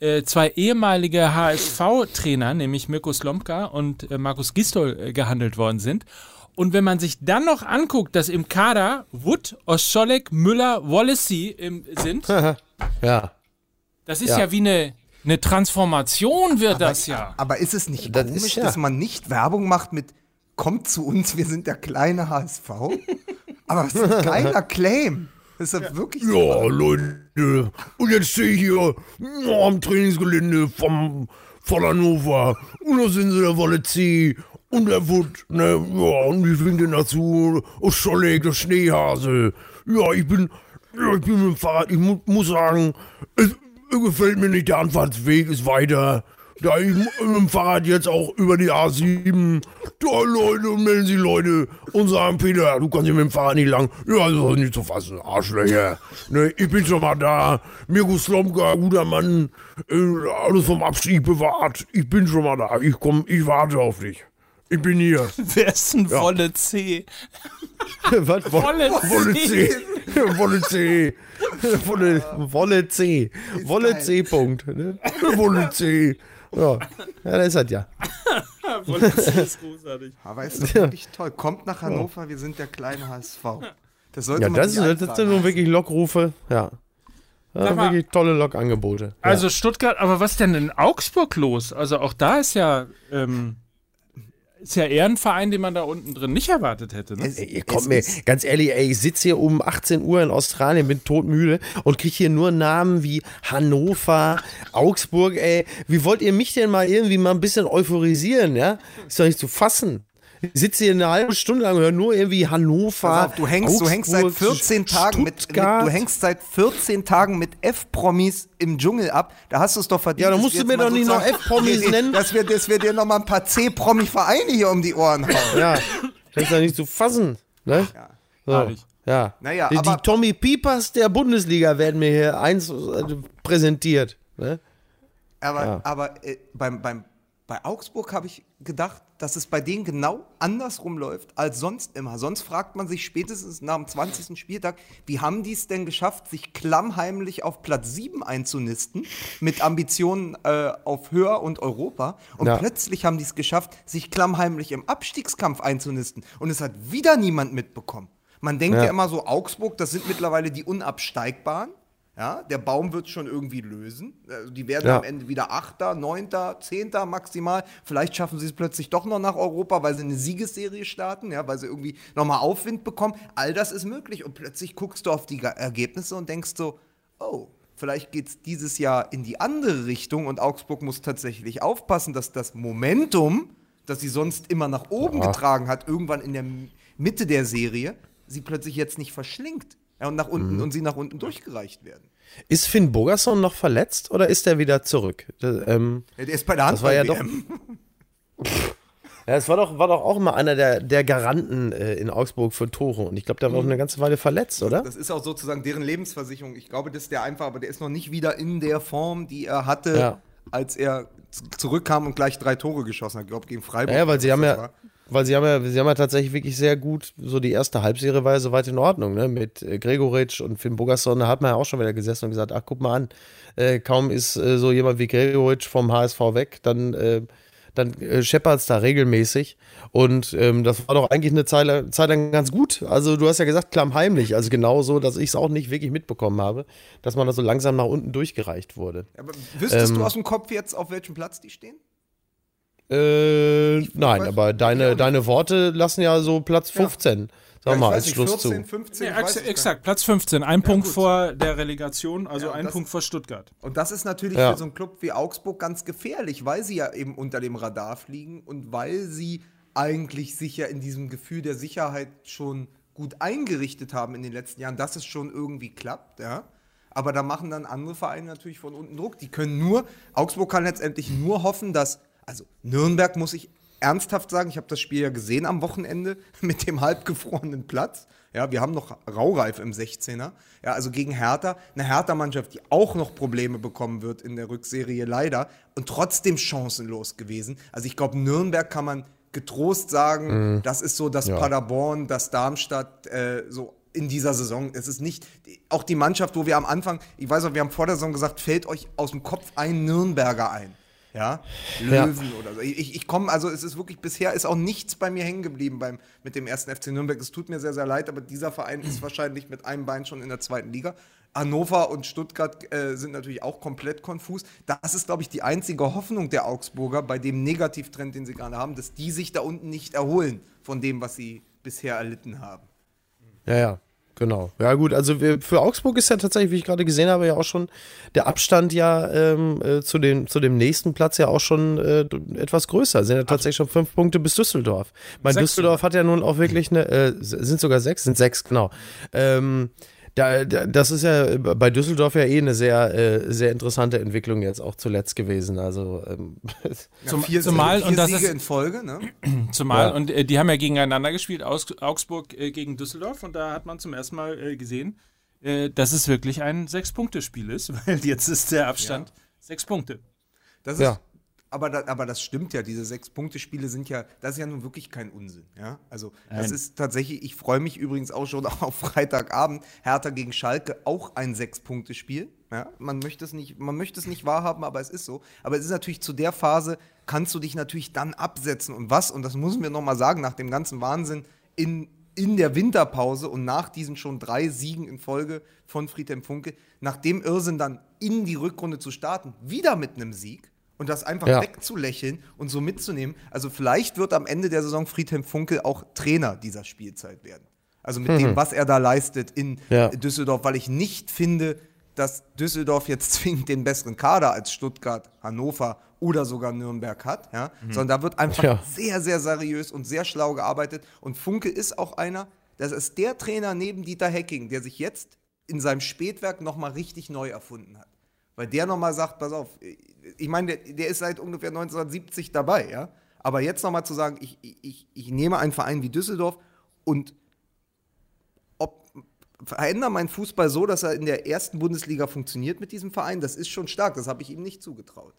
äh, zwei ehemalige HSV-Trainer, nämlich Mirko Slomka und äh, Markus Gistol, äh, gehandelt worden sind. Und wenn man sich dann noch anguckt, dass im Kader Wood, Oscholek, Müller, Wallacey sind, ja. das ist Ja. ja, wie eine, eine Transformation, wird das ja. Aber ist es nicht Das komisch, ist ja- dass man nicht Werbung macht mit Kommt zu uns, wir sind der kleine HSV? Aber das ist ein geiler Claim. Das ist ja wirklich Ja, Leute, und jetzt stehe ich hier am Trainingsgelände vom, von Hannover und da sind sie der Wolle C und der Wood, ne, ja, und ich winke dazu, oh Scholleg, der Schneehase. Ja, ich bin, Ja, ich bin mit dem Fahrrad. Ich mu muss sagen, es gefällt mir nicht. Der Anfahrtsweg ist weiter. Da ich mit dem Fahrrad jetzt auch über die A7. Da Leute, melden sich Leute und sagen, Peter, du kannst hier mit dem Fahrrad nicht lang. Ja, das ist nicht zu fassen, Arschlöcher. Ne, ich bin schon mal da. Mirko Slomka, guter Mann. Äh, alles vom Abstieg bewahrt. Ich bin schon mal da. Ich komm, ich warte auf dich. Ich bin hier. Wer ist denn Wolle C? Was? Wo- Wolle Wolle C. Wolle C. Wolle, Wolle C. Wolle geil. C. Punkt. Ne? Wolle C. Ja. ja, das ist das ja. Wolle C ist großartig. Aber ist doch wirklich toll. Kommt nach Hannover, wir sind der kleine HSV. Das sollte Ja, man das, ist- das sind nun wirklich Lokrufe. Ja. ja mal- wirklich tolle Lokangebote. Ja. Also Stuttgart, aber was denn in Augsburg los? Also auch da ist ja, ähm, ist ja eher ein Verein, den man da unten drin nicht erwartet hätte. Ne? Es- Ey, ihr es kommt mir, ganz ehrlich, ey, ich sitze hier um 18 Uhr in Australien, bin todmüde und kriege hier nur Namen wie Hannover, Augsburg, ey. Wie wollt ihr mich denn mal irgendwie mal ein bisschen euphorisieren, ja? Ist doch nicht zu fassen. Sitze hier eine halbe Stunde lang und höre nur irgendwie Hannover. Pass auf, du hängst, du hängst seit Augsburg, 14 Tagen mit, mit, du hängst seit 14 Tagen mit F-Promis im Dschungel ab. Da hast du es doch verdient. Ja, dann musst du mir doch nicht noch F-Promis nennen. Dass wir, dass wir dir noch mal ein paar C-Promi-Vereine hier um die Ohren hauen. Ja, das ist ja nicht zu fassen, ne? So, Herrlich. ja. Naja, die, die Tommy Piepers der Bundesliga werden mir hier eins äh, präsentiert, ne? Aber, aber äh, beim, beim, bei Augsburg habe ich gedacht, dass es bei denen genau andersrum läuft als sonst immer. Sonst fragt man sich spätestens nach dem 20. Spieltag, wie haben die es denn geschafft, sich klammheimlich auf Platz 7 einzunisten, mit Ambitionen äh, auf Höher und Europa. Und Ja. plötzlich haben die es geschafft, sich klammheimlich im Abstiegskampf einzunisten. Und es hat wieder niemand mitbekommen. Man denkt ja, Ja. immer so, Augsburg, das sind mittlerweile die Unabsteigbaren. Ja, der Baum wird schon irgendwie lösen. Also die werden Ja. am Ende wieder Achter, Neunter, Zehnter maximal. Vielleicht schaffen sie es plötzlich doch noch nach Europa, weil sie eine Siegesserie starten, ja, weil sie irgendwie nochmal Aufwind bekommen. All das ist möglich. Und plötzlich guckst du auf die Ge- Ergebnisse und denkst so, oh, vielleicht geht es dieses Jahr in die andere Richtung und Augsburg muss tatsächlich aufpassen, dass das Momentum, das sie sonst immer nach oben getragen hat, irgendwann in der Mitte der Serie, sie plötzlich jetzt nicht verschlingt. Ja, und nach unten und sie nach unten durchgereicht werden. Ist Finn Bogerson noch verletzt oder ist er wieder zurück? Das, ähm, Ja, der ist bei der das war ja doch. Ja, es war doch, war doch auch immer einer der, der Garanten äh, in Augsburg für Tore. Und ich glaube, der war auch eine ganze Weile verletzt, oder? Das ist auch sozusagen deren Lebensversicherung. Ich glaube, das ist der einfach, aber der ist noch nicht wieder in der Form, die er hatte, Ja. als er zurückkam und gleich drei Tore geschossen hat. Ich glaube, gegen Freiburg. Ja, weil sie haben ja, war. Weil sie haben ja, sie haben ja tatsächlich wirklich sehr gut, so die erste Halbserie war ja soweit in Ordnung, ne? Mit äh, Gregoritsch und Finn Bogerson, da hat man ja auch schon wieder gesessen und gesagt, ach guck mal an, äh, kaum ist äh, so jemand wie Gregoritsch vom HSV weg, dann, äh, dann äh, scheppert es da regelmäßig. Und ähm, das war doch eigentlich eine Zeit, Zeit lang ganz gut. Also du hast ja gesagt, klammheimlich. Also genau so, dass ich es auch nicht wirklich mitbekommen habe, dass man da so langsam nach unten durchgereicht wurde. Aber wüsstest Ähm, du aus dem Kopf jetzt, auf welchem Platz die stehen? Äh, nein, weiß- aber deine, deine Worte lassen ja so Platz 15, sag Ja, mal, als Schluss 14, zu. 15, Ja, ich weiß ex es gar exakt, Platz 15. Ein Punkt gut. vor der Relegation, also Ja, ein das- Punkt vor Stuttgart. Und das ist natürlich Ja. für so einen Club wie Augsburg ganz gefährlich, weil sie ja eben unter dem Radar fliegen und weil sie eigentlich sich ja in diesem Gefühl der Sicherheit schon gut eingerichtet haben in den letzten Jahren, dass es schon irgendwie klappt, ja. Aber da machen dann andere Vereine natürlich von unten Druck. Die können nur, Augsburg kann letztendlich nur hoffen, dass, also Nürnberg muss ich ernsthaft sagen, ich habe das Spiel ja gesehen am Wochenende mit dem halbgefrorenen Platz. Ja, wir haben noch Raureif im 16er. Ja, also gegen Hertha, eine Hertha-Mannschaft, die auch noch Probleme bekommen wird in der Rückserie leider und trotzdem chancenlos gewesen. Also ich glaube, Nürnberg kann man getrost sagen, das ist so das Paderborn, das Darmstadt, äh, so in dieser Saison. Es ist nicht, auch die Mannschaft, wo wir am Anfang, ich weiß auch, wir haben vor der Saison gesagt, fällt euch aus dem Kopf ein Nürnberger ein. Ja, Löwen oder so. Ich, ich komme, also es ist wirklich, bisher ist auch nichts bei mir hängen geblieben beim, mit dem ersten FC Nürnberg. Es tut mir sehr, sehr leid, aber dieser Verein ist wahrscheinlich mit einem Bein schon in der zweiten Liga. Hannover und Stuttgart äh, sind natürlich auch komplett konfus. Das ist, glaube ich, die einzige Hoffnung der Augsburger bei dem Negativtrend, den sie gerade haben, dass die sich da unten nicht erholen von dem, was sie bisher erlitten haben. Ja, ja, genau. Ja, gut, also wir, für Augsburg ist ja tatsächlich, wie ich gerade gesehen habe, ja auch schon der Abstand ja ähm, äh, zu, dem, zu dem nächsten Platz ja auch schon äh, etwas größer. Sind ja tatsächlich schon fünf Punkte bis Düsseldorf. Mein Düsseldorf hat ja nun auch wirklich eine, äh, sind sogar sechs, sind sechs, genau. Ähm, Da, da, das ist ja bei Düsseldorf ja eh eine sehr, äh, sehr interessante Entwicklung jetzt auch zuletzt gewesen. Also ähm, Zum, vier, zumal, vier und das Siege ist, in Folge, ne? zumal, Ja. und äh, die haben ja gegeneinander gespielt, Aus, Augsburg äh, gegen Düsseldorf, und da hat man zum ersten Mal äh, gesehen, äh, dass es wirklich ein Sechs-Punkte-Spiel ist, weil jetzt ist der Abstand sechs Punkte. Das ist, Ja. Aber, da, aber das stimmt ja, diese Sechs-Punkte-Spiele sind ja, das ist ja nun wirklich kein Unsinn. Ja? Also, das Nein. ist tatsächlich, ich freue mich übrigens auch schon auf Freitagabend, Hertha gegen Schalke, auch ein Sechs-Punkte-Spiel. Ja? Man, möchte es nicht, man möchte es nicht wahrhaben, aber es ist so. Aber es ist natürlich zu der Phase, kannst du dich natürlich dann absetzen. Und was, und das muss mir nochmal sagen, nach dem ganzen Wahnsinn in, in der Winterpause und nach diesen schon drei Siegen in Folge von Friedhelm Funke, nach dem Irrsinn dann in die Rückrunde zu starten, wieder mit einem Sieg und das einfach Ja. wegzulächeln und so mitzunehmen. Also vielleicht wird am Ende der Saison Friedhelm Funkel auch Trainer dieser Spielzeit werden. Also mit dem, was er da leistet in Ja. Düsseldorf, weil ich nicht finde, dass Düsseldorf jetzt zwingend den besseren Kader als Stuttgart, Hannover oder sogar Nürnberg hat, ja? sondern da wird einfach Ja. sehr, sehr seriös und sehr schlau gearbeitet. Und Funke ist auch einer, das ist der Trainer neben Dieter Hecking, der sich jetzt in seinem Spätwerk nochmal richtig neu erfunden hat. Weil der nochmal sagt, pass auf, ich meine, der, der ist seit ungefähr 1970 dabei, ja. Aber jetzt nochmal zu sagen, ich, ich, ich nehme einen Verein wie Düsseldorf und ob, verändere meinen Fußball so, dass er in der ersten Bundesliga funktioniert mit diesem Verein, das ist schon stark. Das habe ich ihm nicht zugetraut.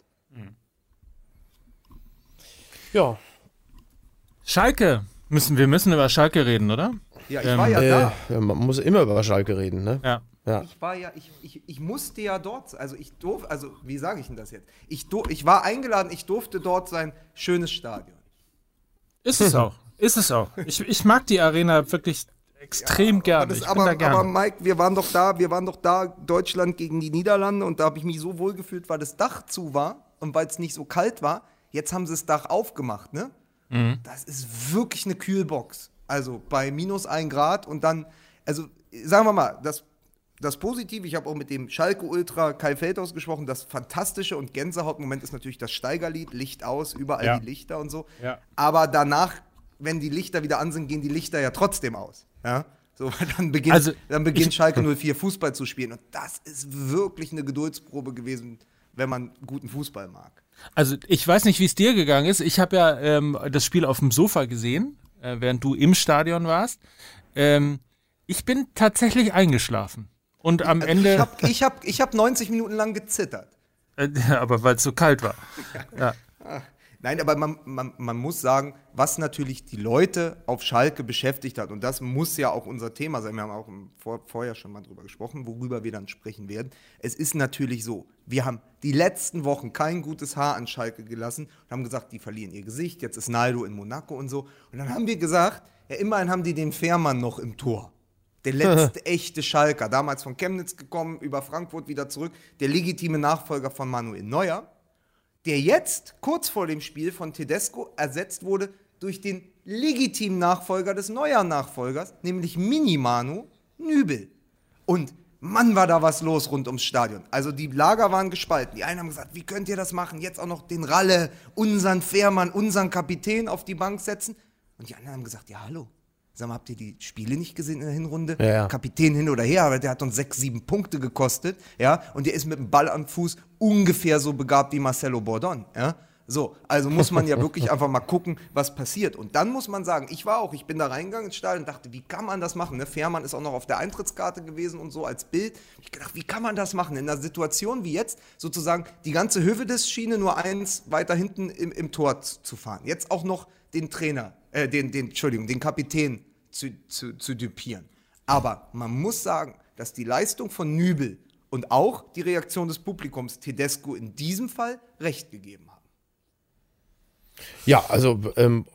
ja. Schalke. Müssen, wir müssen über Schalke reden, oder? Ja, ich Ähm, war ja Äh, da. ja, man muss immer über Schalke reden, ne? Ja. Ja. Ich war ja, ich, ich, ich musste ja dort, also ich durfte, also wie sage ich denn das jetzt? Ich, dur- ich war eingeladen, ich durfte dort sein, schönes Stadion. Ist es auch. Ist es auch. Ich, ich mag die Arena wirklich extrem gerne. Aber, das, aber, da gerne. aber Mike, wir waren doch da, wir waren doch da, Deutschland gegen die Niederlande und da habe ich mich so wohl gefühlt, weil das Dach zu war und weil es nicht so kalt war. Jetzt haben sie das Dach aufgemacht, ne? Mhm. Das ist wirklich eine Kühlbox. Also bei minus 1 Grad und dann, also sagen wir mal, das, das Positive, ich habe auch mit dem Schalke Ultra Kai Feldhaus gesprochen, das Fantastische und Gänsehautmoment ist natürlich das Steigerlied, Licht aus, überall Ja. die Lichter und so. Ja. Aber danach, wenn die Lichter wieder an sind, gehen die Lichter ja trotzdem aus. Ja? So, dann beginnt, Also, dann beginnt ich- Schalke 04 Fußball zu spielen. Und das ist wirklich eine Geduldsprobe gewesen, wenn man guten Fußball mag. Also ich weiß nicht, wie es dir gegangen ist. Ich habe ja ähm, das Spiel auf dem Sofa gesehen, äh, während du im Stadion warst. Ähm, ich bin tatsächlich eingeschlafen. Und am Ende, Ich habe ich hab, ich hab 90 Minuten lang gezittert. äh, aber weil es so kalt war. Ja. Nein, aber man, man, man muss sagen, was natürlich die Leute auf Schalke beschäftigt hat, und das muss ja auch unser Thema sein, wir haben auch im Vor vorher schon mal drüber gesprochen, worüber wir dann sprechen werden. Es ist natürlich so, wir haben die letzten Wochen kein gutes Haar an Schalke gelassen und haben gesagt, die verlieren ihr Gesicht, jetzt ist Naldo in Monaco und so. Und dann haben wir gesagt, ja, immerhin haben die den Fährmann noch im Tor. Der letzte echte Schalker, damals von Chemnitz gekommen, über Frankfurt wieder zurück, der legitime Nachfolger von Manuel Neuer der jetzt kurz vor dem Spiel von Tedesco ersetzt wurde durch den legitimen Nachfolger des Neuer-Nachfolgers, nämlich Minimanu Nübel. Und Mann, war da was los rund ums Stadion. Also die Lager waren gespalten. Die einen haben gesagt, wie könnt ihr das machen? Jetzt auch noch den Ralle, unseren Fährmann, unseren Kapitän auf die Bank setzen. Und die anderen haben gesagt, ja hallo, sag mal, habt ihr die Spiele nicht gesehen in der Hinrunde? Ja, ja. Kapitän hin oder her, aber der hat uns sechs, sieben Punkte gekostet, ja, und der ist mit dem Ball am Fuß ungefähr so begabt wie Marcelo Bordon, ja. So, also muss man ja wirklich einfach mal gucken, was passiert. Und dann muss man sagen, ich war auch, ich bin da reingegangen ins Stadion und dachte, wie kann man das machen? Ne? Fährmann ist auch noch auf der Eintrittskarte gewesen und so als Bild. Ich gedacht, wie kann man das machen? In einer Situation wie jetzt, sozusagen die ganze Hövedes-Schiene nur eins weiter hinten im, im Tor zu fahren. Jetzt auch noch den Trainer, äh, den, den, Entschuldigung, den Kapitän zu, zu, zu dupieren. Aber man muss sagen, dass die Leistung von Nübel und auch die Reaktion des Publikums Tedesco in diesem Fall recht gegeben haben. Ja, also ähm,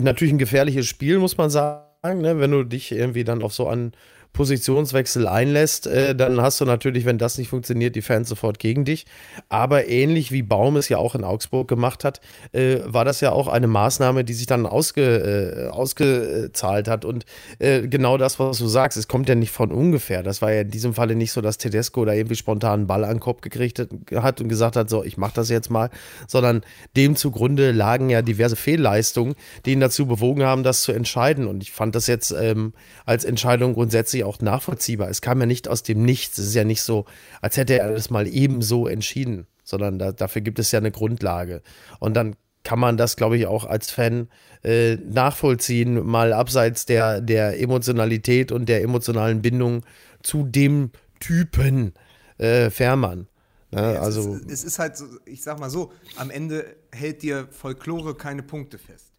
natürlich ein gefährliches Spiel, muss man sagen. Ne? Wenn du dich irgendwie dann auf so einen Positionswechsel einlässt, äh, dann hast du natürlich, wenn das nicht funktioniert, die Fans sofort gegen dich. Aber ähnlich wie Baum es ja auch in Augsburg gemacht hat, äh, war das ja auch eine Maßnahme, die sich dann ausge, äh, ausgezahlt hat. Und äh, genau das, was du sagst, es kommt ja nicht von ungefähr. Das war ja in diesem Falle nicht so, dass Tedesco da irgendwie spontan einen Ball an den Kopf gekriegt hat- und gesagt hat, so, ich mach das jetzt mal, sondern dem zugrunde lagen ja diverse Fehlleistungen, die ihn dazu bewogen haben, das zu entscheiden. Und ich fand das jetzt ähm, als Entscheidung grundsätzlich auch nachvollziehbar. Es kam ja nicht aus dem Nichts. Es ist ja nicht so, als hätte er das mal ebenso entschieden, sondern da, dafür gibt es ja eine Grundlage. Und dann kann man das, glaube ich, auch als Fan äh, nachvollziehen, mal abseits der, der Emotionalität und der emotionalen Bindung zu dem Typen äh, Fährmann. Ne? Es also, ist, es ist halt so, ich sag mal so, am Ende hält dir Folklore keine Punkte fest.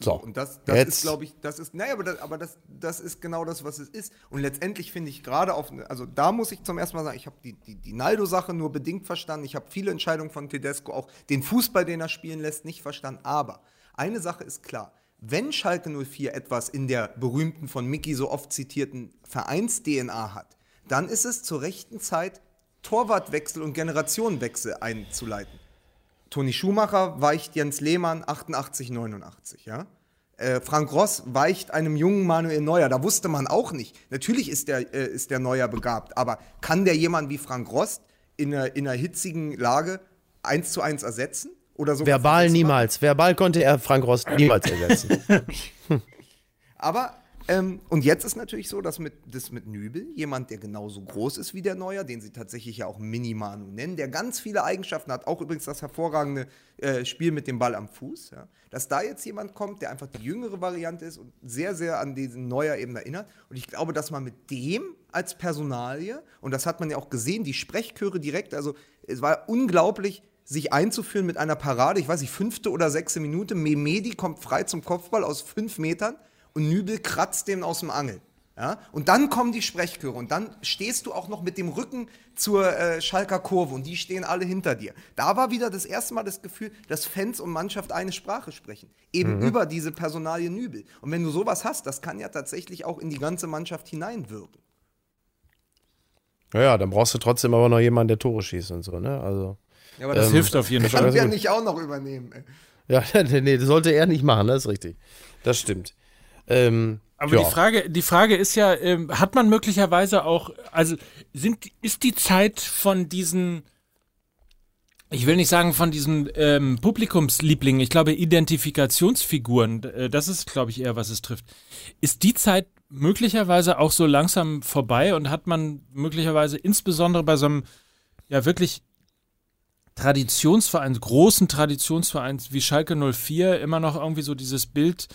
So. Und das, das Jetzt- ist, glaube ich, das ist, naja, aber, das, aber das, das ist genau das, was es ist. Und letztendlich finde ich gerade auf, also da muss ich zum ersten Mal sagen, ich habe die, die, die Naldo-Sache nur bedingt verstanden. Ich habe viele Entscheidungen von Tedesco, auch den Fußball, den er spielen lässt, nicht verstanden. Aber eine Sache ist klar. Wenn Schalke 04 etwas in der berühmten, von Mickey so oft zitierten Vereins-DNA hat, dann ist es zur rechten Zeit Torwartwechsel und Generationenwechsel einzuleiten. Toni Schumacher weicht Jens Lehmann 88, 89, ja. Äh, Frank Ross weicht einem jungen Manuel Neuer. Da wusste man auch nicht. Natürlich ist der, äh, ist der Neuer begabt, aber kann der jemand wie Frank Rost in einer, in einer hitzigen Lage eins zu eins ersetzen? Oder so verbal niemals. Verbal konnte er Frank Rost niemals ersetzen. Aber, ähm, und jetzt ist natürlich so, dass mit, das mit Nübel, jemand, der genauso groß ist wie der Neuer, den sie tatsächlich ja auch Mini-Manu nennen, der ganz viele Eigenschaften hat, auch übrigens das hervorragende äh, Spiel mit dem Ball am Fuß, ja, dass da jetzt jemand kommt, der einfach die jüngere Variante ist und sehr, sehr an diesen Neuer eben erinnert. Und ich glaube, dass man mit dem als Personalie, und das hat man ja auch gesehen, die Sprechchöre direkt, also es war unglaublich, sich einzuführen mit einer Parade, ich weiß nicht, fünfte oder sechste Minute, Memedi kommt frei zum Kopfball aus fünf Metern und Nübel kratzt den aus dem Angel. Ja? Und dann kommen die Sprechchöre und dann stehst du auch noch mit dem Rücken zur äh, Schalker Kurve und die stehen alle hinter dir. Da war wieder das erste Mal das Gefühl, dass Fans und Mannschaft eine Sprache sprechen. Eben über diese Personalie Nübel. Und wenn du sowas hast, das kann ja tatsächlich auch in die ganze Mannschaft hineinwirken. ja, ja, dann brauchst du trotzdem aber noch jemanden, der Tore schießt und so, ne? Also. Ja, aber Das Ähm, hilft auf jeden das Fall. kann also der gut. nicht auch noch übernehmen. ey. Ja, nee, nee, das sollte er nicht machen, das ist richtig. Das stimmt. Ähm, Aber ja. die Frage, die Frage ist ja, ähm, hat man möglicherweise auch, also sind, ist die Zeit von diesen, ich will nicht sagen von diesen ähm, Publikumslieblingen, ich glaube Identifikationsfiguren, äh, das ist, glaube ich, eher, was es trifft. Ist die Zeit möglicherweise auch so langsam vorbei und hat man möglicherweise insbesondere bei so einem, ja wirklich Traditionsverein, großen Traditionsverein wie Schalke 04 immer noch irgendwie so dieses Bild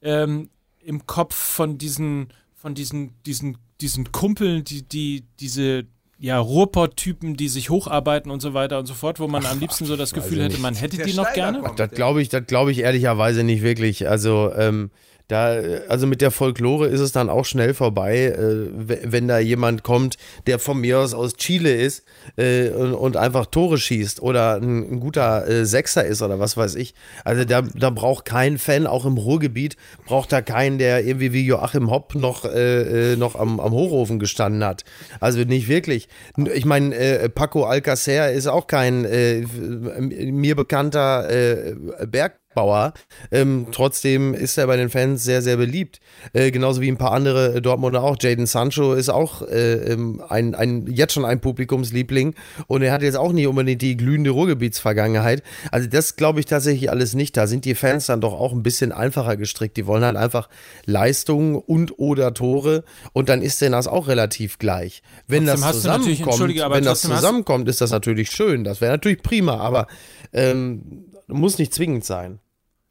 ähm, im Kopf von diesen, von diesen, diesen, diesen Kumpeln, die, die, diese ja, Ruhrpott-Typen, die sich hocharbeiten und so weiter und so fort, wo man am liebsten so das Gefühl hätte, man hätte Der die noch Steiger gerne. kommt. Das glaube ich, das glaube ich ehrlicherweise nicht wirklich. Also ähm, da, also mit der Folklore ist es dann auch schnell vorbei, äh, wenn da jemand kommt, der von mir aus aus Chile ist äh, und, und einfach Tore schießt oder ein, ein guter äh, Sechser ist oder was weiß ich. Also da, da braucht kein Fan, auch im Ruhrgebiet, braucht da keinen, der irgendwie wie Joachim Hopp noch, äh, äh, noch am, am Hochofen gestanden hat. Also nicht wirklich. Ich meine, äh, Paco Alcacer ist auch kein äh, mir bekannter äh, Berg Bauer. Ähm, trotzdem ist er bei den Fans sehr, sehr beliebt. Äh, genauso wie ein paar andere äh, Dortmunder auch. Jaden Sancho ist auch äh, ähm, ein, ein, jetzt schon ein Publikumsliebling und er hat jetzt auch nicht unbedingt die glühende Ruhrgebietsvergangenheit. Also das glaube ich tatsächlich alles nicht. Da sind die Fans dann doch auch ein bisschen einfacher gestrickt. Die wollen halt einfach Leistungen und oder Tore und dann ist denn das auch relativ gleich. Wenn Trotzdem das zusammenkommt, wenn das zusammenkommt, ist das natürlich schön. Das wäre natürlich prima, aber ähm, muss nicht zwingend sein.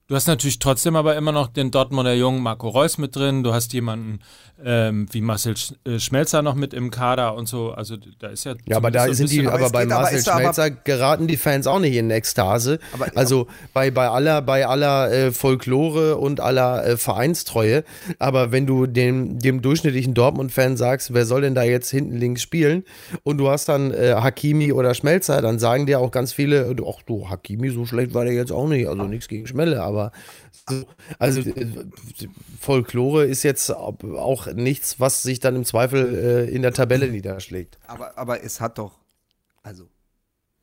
Du hast natürlich trotzdem aber immer noch den Dortmunder Jungen Marco Reus mit drin. Du hast jemanden ähm, wie Marcel äh, Schmelzer noch mit im Kader und so. Also da ist ja. Ja, aber da sind die, aber bei Marcel aber- Schmelzer geraten die Fans auch nicht in Ekstase. Aber- also bei, bei aller, bei aller äh, Folklore und aller äh, Vereinstreue. Aber wenn du dem, dem durchschnittlichen Dortmund-Fan sagst, wer soll denn da jetzt hinten links spielen? Und du hast dann äh, Hakimi oder Schmelzer, dann sagen dir auch ganz viele, ach du, Hakimi, so schlecht war der jetzt auch nicht. Also nichts gegen Schmelle, aber so, also äh, Folklore ist jetzt auch nichts, was sich dann im Zweifel äh, in der Tabelle niederschlägt. Aber, aber es hat doch, also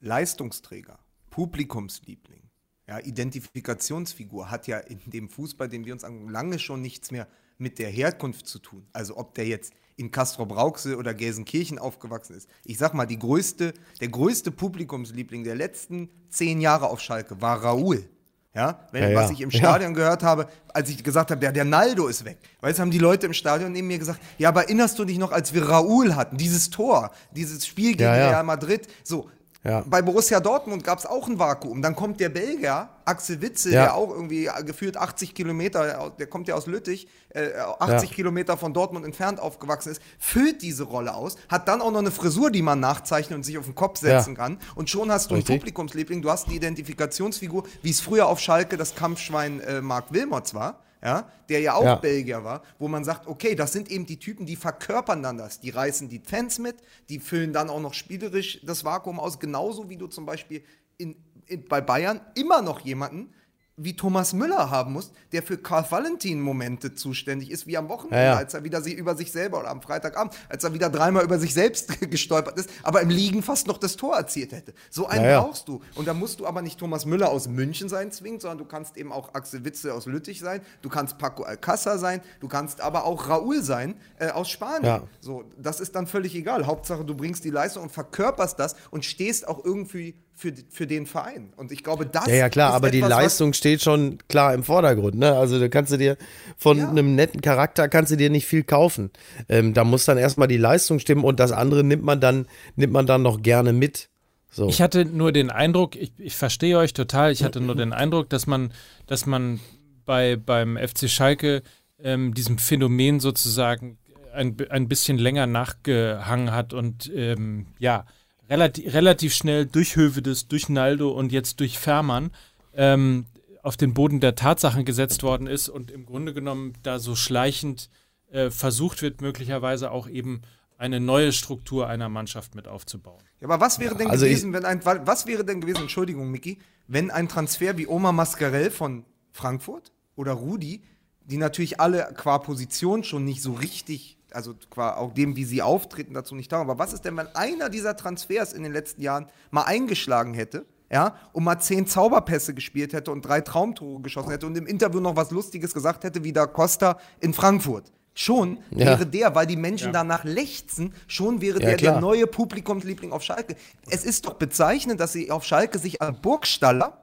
Leistungsträger, Publikumsliebling, ja, Identifikationsfigur hat ja in dem Fußball, den wir uns angucken, lange schon nichts mehr mit der Herkunft zu tun. Also ob der jetzt in Castro Brauxel oder Gelsenkirchen aufgewachsen ist. Ich sag mal, die größte, der größte Publikumsliebling der letzten zehn Jahre auf Schalke war Raoul. Ja, wenn, Ja, ja. was ich im Stadion gehört habe, als ich gesagt habe, der, der Naldo ist weg. Weißt du, haben die Leute im Stadion neben mir gesagt, ja, aber erinnerst du dich noch, als wir Raoul hatten, dieses Tor, dieses Spiel gegen Ja, ja. Real Madrid, so. Ja. Bei Borussia Dortmund gab es auch ein Vakuum. Dann kommt der Belgier, Axel Witzel, Ja. der auch irgendwie gefühlt 80 Kilometer, der kommt ja aus Lüttich, äh, 80 Ja. Kilometer von Dortmund entfernt aufgewachsen ist, füllt diese Rolle aus, hat dann auch noch eine Frisur, die man nachzeichnen und sich auf den Kopf setzen kann. Und schon hast du einen Richtig. Publikumsliebling, du hast die Identifikationsfigur, wie es früher auf Schalke das Kampfschwein äh, Mark Wilmots war. Ja, der ja auch Ja. Belgier war, wo man sagt, okay, das sind eben die Typen, die verkörpern dann das. Die reißen die Fans mit, die füllen dann auch noch spielerisch das Vakuum aus, genauso wie du zum Beispiel in, in, bei Bayern immer noch jemanden wie Thomas Müller haben musst, der für Karl Valentin-Momente zuständig ist, wie am Wochenende, Ja, ja. als er wieder sie über sich selber oder am Freitagabend, als er wieder dreimal über sich selbst gestolpert ist, aber im Liegen fast noch das Tor erzielt hätte. So einen Ja, brauchst du. Und da musst du aber nicht Thomas Müller aus München sein zwingend, sondern du kannst eben auch Axel Witzel aus Lüttich sein, du kannst Paco Alcázar sein, du kannst aber auch Raúl sein äh, aus Spanien. So, das ist dann völlig egal. Hauptsache, du bringst die Leistung und verkörperst das und stehst auch irgendwie für, für den Verein. Und ich glaube, das Ja, ja, klar, ist aber die etwas, was- Leistung steht schon klar im Vordergrund. Ne? Also da kannst du dir von Ja. einem netten Charakter kannst du dir nicht viel kaufen. Ähm, da muss dann erstmal die Leistung stimmen und das andere nimmt man dann, nimmt man dann noch gerne mit. So. Ich hatte nur den Eindruck, ich, ich verstehe euch total, ich hatte nur den Eindruck, dass man, dass man bei, beim FC Schalke ähm, diesem Phänomen sozusagen ein, ein bisschen länger nachgehangen hat und ähm, ja, relativ, relativ schnell durch Hövedes, durch Naldo und jetzt durch Fährmann ähm, auf den Boden der Tatsachen gesetzt worden ist und im Grunde genommen da so schleichend äh, versucht wird, möglicherweise auch eben eine neue Struktur einer Mannschaft mit aufzubauen. Ja, aber was wäre denn also gewesen, wenn ein, was wäre denn gewesen, Entschuldigung, Miki, wenn ein Transfer wie Omar Mascarell von Frankfurt oder Rudi, die natürlich alle qua Position schon nicht so richtig, also qua auch dem, wie sie auftreten, dazu nicht taugen. Aber was ist denn, wenn einer dieser Transfers in den letzten Jahren mal eingeschlagen hätte, ja, und mal zehn Zauberpässe gespielt hätte und drei Traumtore geschossen hätte und im Interview noch was Lustiges gesagt hätte, wie da Costa in Frankfurt. Schon Ja. wäre der, weil die Menschen danach lechzen, schon wäre Ja, der klar. der neue Publikumsliebling auf Schalke. Es ist doch bezeichnend, dass sie auf Schalke sich an Burgstaller,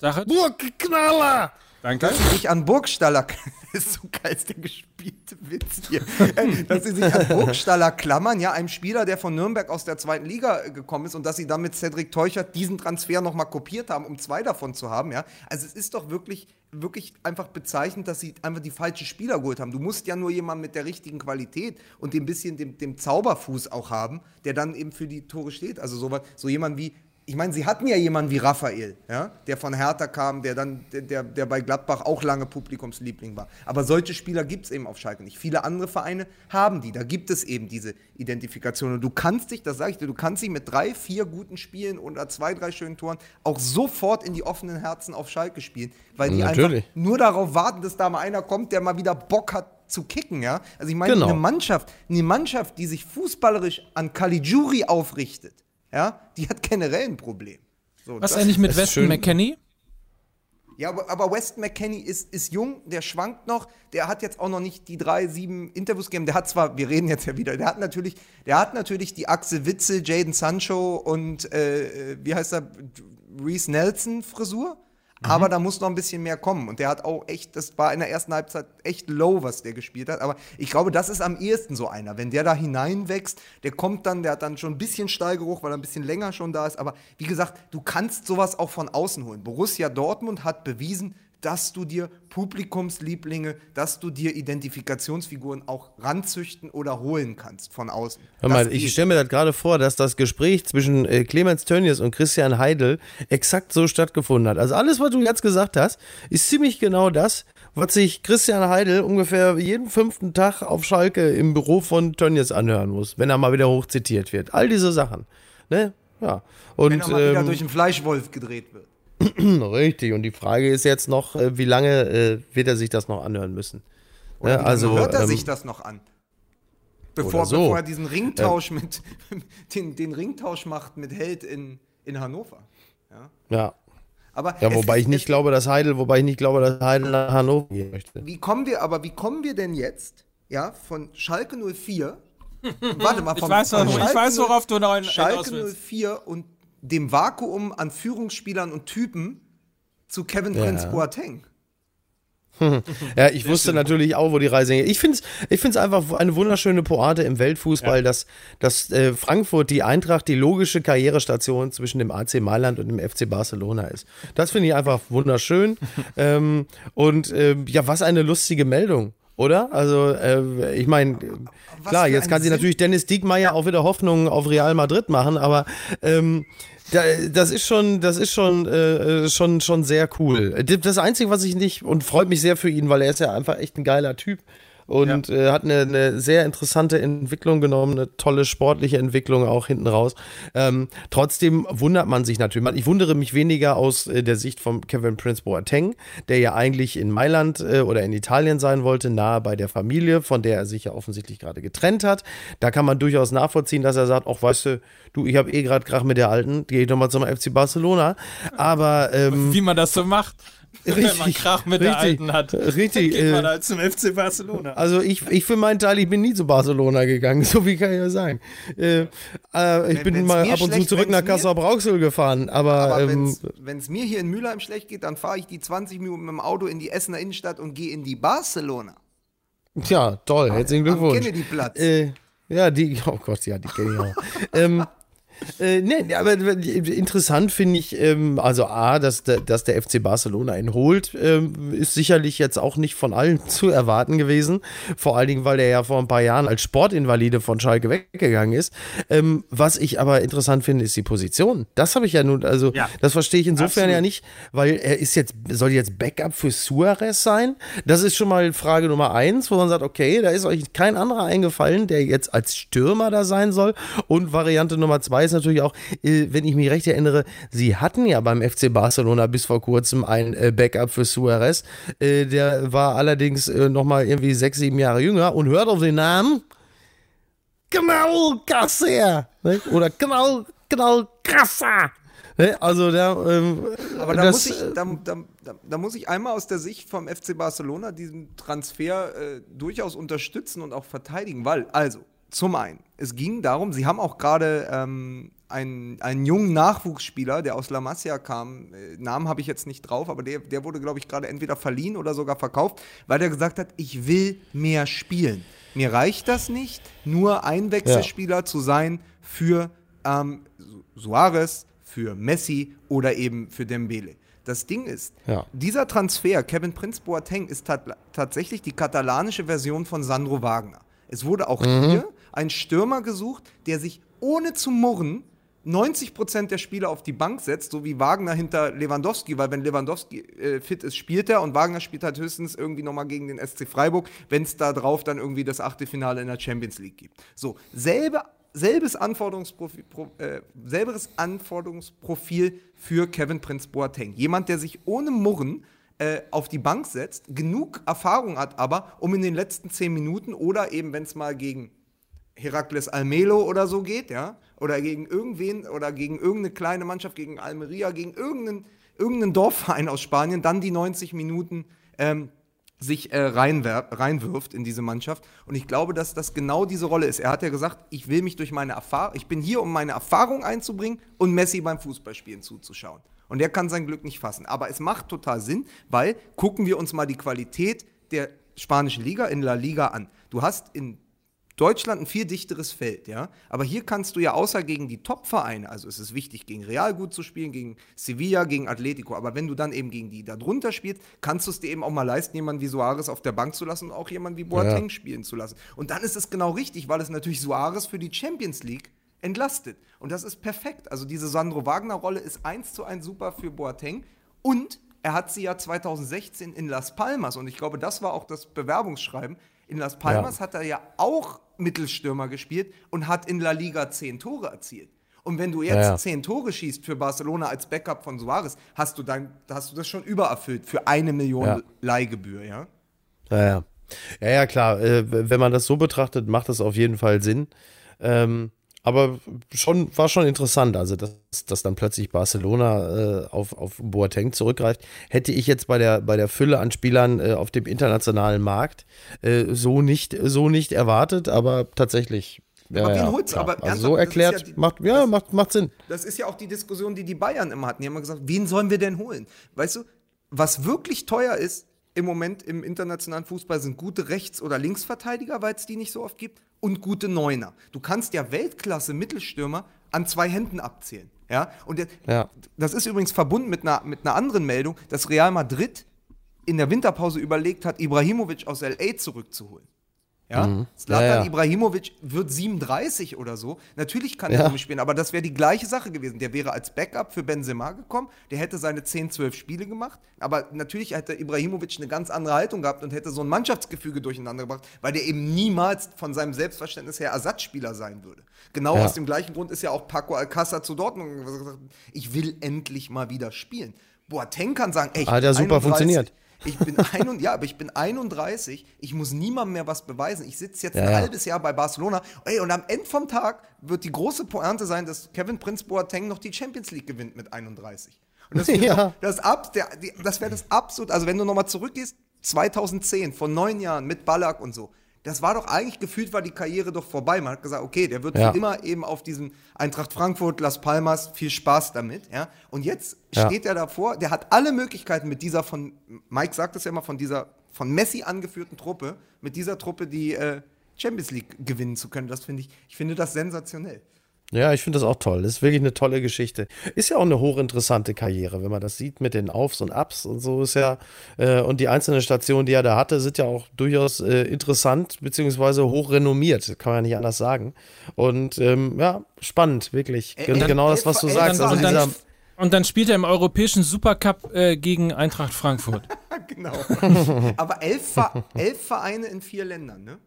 Sache? Burgknaller! Danke. dass sie sich an Burgstaller, das ist so geil, der gespielte Witz hier, Äh, dass sie sich an Burgstaller klammern, ja, einem Spieler, der von Nürnberg aus der zweiten Liga äh, gekommen ist und dass sie dann mit Cedric Teuchert diesen Transfer nochmal kopiert haben, um zwei davon zu haben, ja. Also es ist doch wirklich, wirklich einfach bezeichnend, dass sie einfach die falschen Spieler geholt haben. Du musst ja nur jemanden mit der richtigen Qualität und dem bisschen dem, dem Zauberfuß auch haben, der dann eben für die Tore steht. Also so, so jemand wie ich meine, sie hatten ja jemanden wie Raphael, ja, der von Hertha kam, der dann, der, der, bei Gladbach auch lange Publikumsliebling war. Aber solche Spieler gibt es eben auf Schalke nicht. Viele andere Vereine haben die. Da gibt es eben diese Identifikation. Und du kannst dich, das sage ich dir, du kannst dich mit drei, vier guten Spielen oder zwei, drei schönen Toren auch sofort in die offenen Herzen auf Schalke spielen, weil die Natürlich. einfach nur darauf warten, dass da mal einer kommt, der mal wieder Bock hat zu kicken, ja. Also ich meine, Genau. eine Mannschaft, eine Mannschaft, die sich fußballerisch an Caligiuri aufrichtet, ja, die hat generell ein Problem. So, Was eigentlich mit Weston. McKenney? Ja, aber, aber Weston McKenney ist, ist jung, der schwankt noch, der hat jetzt auch noch nicht die drei, sieben Interviews gegeben. Der hat zwar, wir reden jetzt ja wieder, der hat natürlich, der hat natürlich die Axel Witzel, Jaden Sancho und äh, wie heißt er, Reese Nelson Frisur. Aber da muss noch ein bisschen mehr kommen. Und der hat auch echt, das war in der ersten Halbzeit echt low, was der gespielt hat. Aber ich glaube, das ist am ehesten so einer. Wenn der da hineinwächst, der kommt dann, der hat dann schon ein bisschen Stallgeruch, weil er ein bisschen länger schon da ist. Aber wie gesagt, du kannst sowas auch von außen holen. Borussia Dortmund hat bewiesen, dass du dir Publikumslieblinge, dass du dir Identifikationsfiguren auch ranzüchten oder holen kannst von außen. Hör mal, Das ich stelle mir das gerade vor, dass das Gespräch zwischen äh, Clemens Tönnies und Christian Heidel exakt so stattgefunden hat. Also alles, was du jetzt gesagt hast, ist ziemlich genau das, was sich Christian Heidel ungefähr jeden fünften Tag auf Schalke im Büro von Tönnies anhören muss, wenn er mal wieder hochzitiert wird. All diese Sachen. Ne? Ja. Und, wenn er mal wieder ähm, durch einen Fleischwolf gedreht wird. Richtig. Und die Frage ist jetzt noch, äh, wie lange äh, wird er sich das noch anhören müssen? Oder wie also, lange hört er ähm, sich das noch an? Bevor, so. bevor er diesen Ringtausch mit den, den Ringtausch macht mit Held in, in Hannover. ja. Aber Ja, wobei ist- ich nicht glaube, dass Heidel, wobei ich nicht glaube, dass Heidel nach Hannover gehen möchte. Wie kommen wir, aber wie kommen wir denn jetzt, ja, von Schalke 04, warte mal, Ich vom, weiß, von noch- ich Schalke weiß, worauf du noch Schalke willst. 04 und dem Vakuum an Führungsspielern und Typen zu Kevin Ja. Prince Boateng. Ja, ich wusste natürlich auch, wo die Reise hingeht. Ich finde es ich find's einfach eine wunderschöne Poate im Weltfußball, dass, dass äh, Frankfurt, die Eintracht, die logische Karrierestation zwischen dem AC Mailand und dem FC Barcelona ist. Das finde ich einfach wunderschön. ähm, und ähm, ja, was eine lustige Meldung. Oder? Also, äh, ich meine, klar, jetzt kann sie natürlich Dennis Diekmeyer auch wieder Hoffnungen auf Real Madrid machen, aber ähm, da, das ist schon, das ist schon, äh, schon, schon sehr cool. Das Einzige, was ich nicht, und freut mich sehr für ihn, weil er ist ja einfach echt ein geiler Typ und äh, hat eine, eine sehr interessante Entwicklung genommen, eine tolle sportliche Entwicklung auch hinten raus. Ähm, trotzdem wundert man sich natürlich. Ich wundere mich weniger aus äh, der Sicht von Kevin Prince Boateng, der ja eigentlich in Mailand äh, oder in Italien sein wollte, nahe bei der Familie, von der er sich ja offensichtlich gerade getrennt hat. Da kann man durchaus nachvollziehen, dass er sagt, auch weißt du, du, ich habe eh gerade Krach mit der Alten, gehe ich nochmal zum FC Barcelona. Aber ähm, Wie man das so macht. Wenn man Richtig, Krach mit der richtig, Alten hat. richtig, Geht man äh, halt zum FC Barcelona. Also ich, ich für meinen Teil, ich bin nie zu Barcelona gegangen, so wie kann ich ja sagen. Äh, äh, ich Wenn- bin mal ab und zu zurück nach Kassel Brauxel gefahren, aber, Aber ähm, wenn es mir hier in Mülheim schlecht geht, dann fahre ich die 20 Minuten mit dem Auto in die Essener Innenstadt und gehe in die Barcelona. ja, toll, herzlichen Am Glückwunsch. Kennedyplatz. Äh, ja, die, oh Gott, ja, die kenne ich auch. ähm, äh, nee, aber interessant finde ich, ähm, also A, dass, der- dass der FC Barcelona ihn holt, ähm, ist sicherlich jetzt auch nicht von allen zu erwarten gewesen. Vor allen Dingen, weil der ja vor ein paar Jahren als Sportinvalide von Schalke weggegangen ist. Ähm, was ich aber interessant finde, ist die Position. Das habe ich ja nun, also Ja. das verstehe ich insofern Absolut. ja nicht, weil er ist jetzt, soll jetzt Backup für Suarez sein? Das ist schon mal Frage Nummer eins, wo man sagt, okay, da ist euch kein anderer eingefallen, der jetzt als Stürmer da sein soll. Und Variante Nummer zwei ist natürlich auch, äh, wenn ich mich recht erinnere, sie hatten ja beim FC Barcelona bis vor kurzem ein äh, Backup für Suarez. Äh, der war allerdings nochmal irgendwie sechs, sieben Jahre jünger und hört auf den Namen. Genau, Gasser. Ne? Oder genau, genau, Gasser. Ne? Also da, ähm, Aber da, das, muss ich, da, da, da muss ich einmal aus der Sicht vom FC Barcelona diesen Transfer äh, durchaus unterstützen und auch verteidigen, weil, also, zum einen, es ging darum, sie haben auch gerade ähm, einen, einen jungen Nachwuchsspieler, der aus La Masia kam, äh, Namen habe ich jetzt nicht drauf, aber der, der wurde, glaube ich, gerade entweder verliehen oder sogar verkauft, weil der gesagt hat, ich will mehr spielen. Mir reicht das nicht, nur Einwechselspieler zu sein für ähm, Su- Suarez, für Messi oder eben für Dembele. Das Ding ist, Ja. dieser Transfer, Kevin Prince Boateng, ist tat tatsächlich die katalanische Version von Sandro Wagner. Es wurde auch hier ein Stürmer gesucht, der sich ohne zu murren 90% der Spieler auf die Bank setzt, so wie Wagner hinter Lewandowski, weil wenn Lewandowski äh, fit ist, spielt er und Wagner spielt halt höchstens irgendwie nochmal gegen den SC Freiburg, wenn es da drauf dann irgendwie das Achtelfinale in der Champions League gibt. So, selbe, selbes, Anforderungsprofil, pro, äh, selberes Anforderungsprofil für Kevin Prince Boateng. Jemand, der sich ohne Murren äh, auf die Bank setzt, genug Erfahrung hat aber, um in den letzten 10 Minuten oder eben, wenn es mal gegen Herakles Almelo oder so geht, ja, oder gegen irgendwen oder gegen irgendeine kleine Mannschaft, gegen Almeria, gegen irgendeinen, irgendeinen Dorfverein aus Spanien, dann die 90 Minuten ähm, sich äh, reinwirft in diese Mannschaft. Und ich glaube, dass das genau diese Rolle ist. Er hat ja gesagt, ich will mich durch meine Erfahrung, ich bin hier, um meine Erfahrung einzubringen und Messi beim Fußballspielen zuzuschauen. Und er kann sein Glück nicht fassen. Aber es macht total Sinn, weil gucken wir uns mal die Qualität der spanischen Liga in La Liga an. Du hast in Deutschland ein viel dichteres Feld, ja. Aber hier kannst du ja außer gegen die Top-Vereine, also es ist wichtig, gegen Real gut zu spielen, gegen Sevilla, gegen Atletico, aber wenn du dann eben gegen die da drunter spielst, kannst du es dir eben auch mal leisten, jemanden wie Suarez auf der Bank zu lassen und auch jemanden wie Boateng spielen zu lassen. Und dann ist es genau richtig, weil es natürlich Suarez für die Champions League entlastet. Und das ist perfekt. Also diese Sandro Wagner-Rolle ist eins zu eins super für Boateng und er hat sie ja 2016 in Las Palmas und ich glaube, das war auch das Bewerbungsschreiben. In Las Palmas hat er ja auch Mittelstürmer gespielt und hat in La Liga zehn Tore erzielt. Und wenn du jetzt Ja, ja. zehn Tore schießt für Barcelona als Backup von Suarez, hast du dann hast du das schon übererfüllt für eine Million Ja. Leihgebühr, ja? Ja, ja. Ja, ja, klar. Äh, wenn man das so betrachtet, macht das auf jeden Fall Sinn. Ähm, aber schon, war schon interessant, also dass, dass dann plötzlich Barcelona äh, auf, auf Boateng zurückgreift. Hätte ich jetzt bei der, bei der Fülle an Spielern äh, auf dem internationalen Markt äh, so, nicht, so nicht erwartet, aber tatsächlich. Ja, Aber wen ja, holt's? Aber also so erklärt, ja die- macht, ja, das- macht, macht Sinn. Das ist ja auch die Diskussion, die die Bayern immer hatten. Die haben immer gesagt, wen sollen wir denn holen? Weißt du, was wirklich teuer ist im Moment im internationalen Fußball, sind gute Rechts- oder Linksverteidiger, weil es die nicht so oft gibt, und gute Neuner. Du kannst ja Weltklasse-Mittelstürmer an zwei Händen abzählen. Ja, und Ja. das ist übrigens verbunden mit einer, mit einer anderen Meldung, dass Real Madrid in der Winterpause überlegt hat, Ibrahimovic aus LA zurückzuholen. Ja, Zlatan Ja, ja. Ibrahimovic wird 37 oder so. Natürlich kann Ja. er mitspielen, aber das wäre die gleiche Sache gewesen. Der wäre als Backup für Benzema gekommen, der hätte seine 10, 12 Spiele gemacht, aber natürlich hätte Ibrahimovic eine ganz andere Haltung gehabt und hätte so ein Mannschaftsgefüge durcheinander gebracht, weil der eben niemals von seinem Selbstverständnis her Ersatzspieler sein würde. Genau Ja. aus dem gleichen Grund ist ja auch Paco Alcázar zu Dortmund gesagt, ich will endlich mal wieder spielen. Boateng kann sagen, ey, ich Hat ja super 31, funktioniert. Ich bin, ein, ja, aber ich bin 31, ich muss niemandem mehr was beweisen. Ich sitze jetzt Ja, ein ja. halbes Jahr bei Barcelona. Ey, und am Ende vom Tag wird die große Pointe sein, dass Kevin Prince Boateng noch die Champions League gewinnt mit 31. Und das wäre Ja. das, ab, der, das, wäre das absolut, also wenn du nochmal zurückgehst, 2010, vor neun Jahren mit Ballack und so, das war doch eigentlich gefühlt, war die Karriere doch vorbei. Man hat gesagt, okay, der wird Ja. immer eben auf diesem Eintracht Frankfurt, Las Palmas, viel Spaß damit. Ja? Und jetzt Ja. steht er davor, der hat alle Möglichkeiten mit dieser von, Mike sagt es ja immer, von dieser von Messi angeführten Truppe, mit dieser Truppe die äh, Champions League gewinnen zu können. Das finde ich, ich finde das sensationell. Ja, ich finde das auch toll. Das ist wirklich eine tolle Geschichte. Ist ja auch eine hochinteressante Karriere, wenn man das sieht mit den Aufs und Ups und so ist ja. Äh, und die einzelnen Stationen, die er da hatte, sind ja auch durchaus äh, interessant beziehungsweise hochrenommiert, kann man ja nicht anders sagen. Und ähm, ja, spannend, wirklich. Ä- Gen- dann- genau das, was du sagst. elf- Also und, dieser, dann, und dann spielt er im europäischen Supercup äh, gegen Eintracht Frankfurt. genau. Aber elf, Ver- elf Vereine in vier Ländern, ne?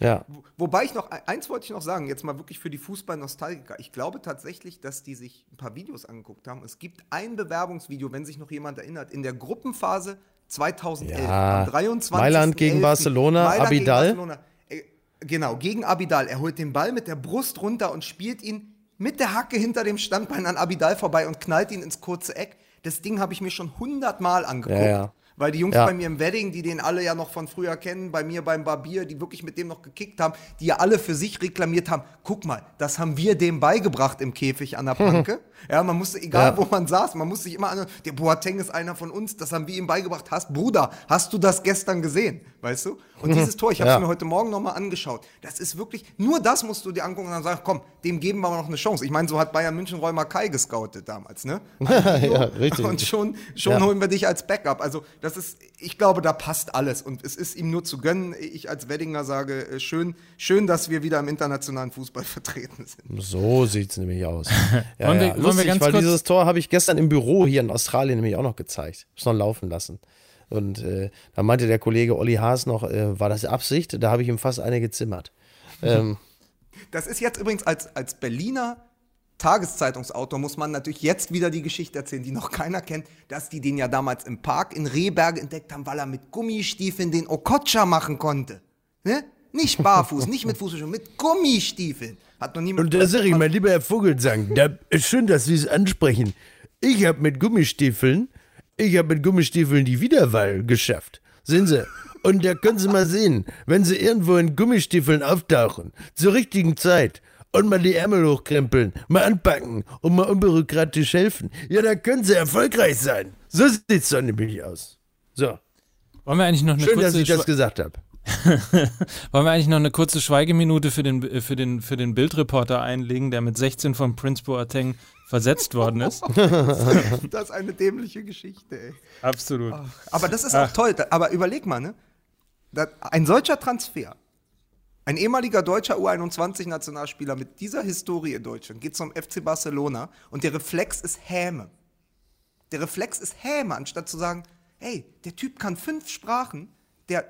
Ja. Wobei ich noch, eins wollte ich noch sagen, jetzt mal wirklich für die Fußball-Nostalgiker. Ich glaube tatsächlich, dass die sich ein paar Videos angeguckt haben. Es gibt ein Bewerbungsvideo, wenn sich noch jemand erinnert, in der Gruppenphase 2011. Ja, am 23. Mailand gegen Barcelona, Abidal. Barcelona. Äh, Genau, gegen Abidal. Er holt den Ball mit der Brust runter und spielt ihn mit der Hacke hinter dem Standbein an Abidal vorbei und knallt ihn ins kurze Eck. Das Ding habe ich mir schon hundertmal angeguckt. Ja, ja. Weil die Jungs Ja. bei mir im Wedding, die den alle ja noch von früher kennen, bei mir beim Barbier, die wirklich mit dem noch gekickt haben, die ja alle für sich reklamiert haben, guck mal, das haben wir dem beigebracht im Käfig an der Planke. Ja, man musste, egal Ja. wo man saß, man musste sich immer an, der Boateng ist einer von uns, das haben wir ihm beigebracht. Hast, Bruder, hast du das gestern gesehen? Weißt du? Und dieses Tor, ich habe es Ja. mir heute Morgen nochmal angeschaut. Das ist wirklich, nur das musst du dir angucken und dann sagen, komm, dem geben wir mal noch eine Chance. Ich meine, so hat Bayern München Räumer Kai gescoutet damals, ne? ja, richtig. Und schon, schon holen wir dich als Backup. Also, das ist, ich glaube, da passt alles. Und es ist ihm nur zu gönnen. Ich als Weddinger sage, äh, schön, schön, dass wir wieder im internationalen Fußball vertreten sind. So sieht es nämlich aus. Ja, Wollen wir- ja. wollen wir Lustig, ganz weil kurz- dieses Tor habe ich gestern im Büro hier in Australien nämlich auch noch gezeigt. Hab's noch laufen lassen. Und äh, da meinte der Kollege Olli Haas noch, äh, war das Absicht? Da habe ich ihm fast eine gezimmert. Ähm, Das ist jetzt übrigens als, als Berliner Tageszeitungsautor muss man natürlich jetzt wieder die Geschichte erzählen, die noch keiner kennt, dass die den ja damals im Park in Rehberge entdeckt haben, weil er mit Gummistiefeln den Okocha machen konnte. Ne? Nicht barfuß, nicht mit Fußballschuhen, mit Gummistiefeln. Hat noch niemand. Und da sag ich, mein lieber Herr Vogelsang, da ist schön, dass Sie es ansprechen. Ich habe mit Gummistiefeln, ich habe mit Gummistiefeln die Wiederwahl geschafft. Sehen Sie? Und da können Sie mal sehen, wenn Sie irgendwo in Gummistiefeln auftauchen, zur richtigen Zeit, und mal die Ärmel hochkrempeln, mal anpacken und mal unbürokratisch helfen, ja, da können Sie erfolgreich sein. So sieht's doch nämlich aus. So, Wollen wir eigentlich noch eine schön, dass kurze ich das Schwe- gesagt habe. Wollen wir eigentlich noch eine kurze Schweigeminute für den, für den, für den Bildreporter einlegen, der mit 16 von Prince Boateng versetzt worden ist? Das ist eine dämliche Geschichte, ey. Absolut. Aber das ist auch toll. Aber überleg mal, ne? Ein solcher Transfer, ein ehemaliger deutscher U21-Nationalspieler mit dieser Historie in Deutschland geht zum FC Barcelona und der Reflex ist Häme. Der Reflex ist Häme, anstatt zu sagen, hey, der Typ kann fünf Sprachen, der,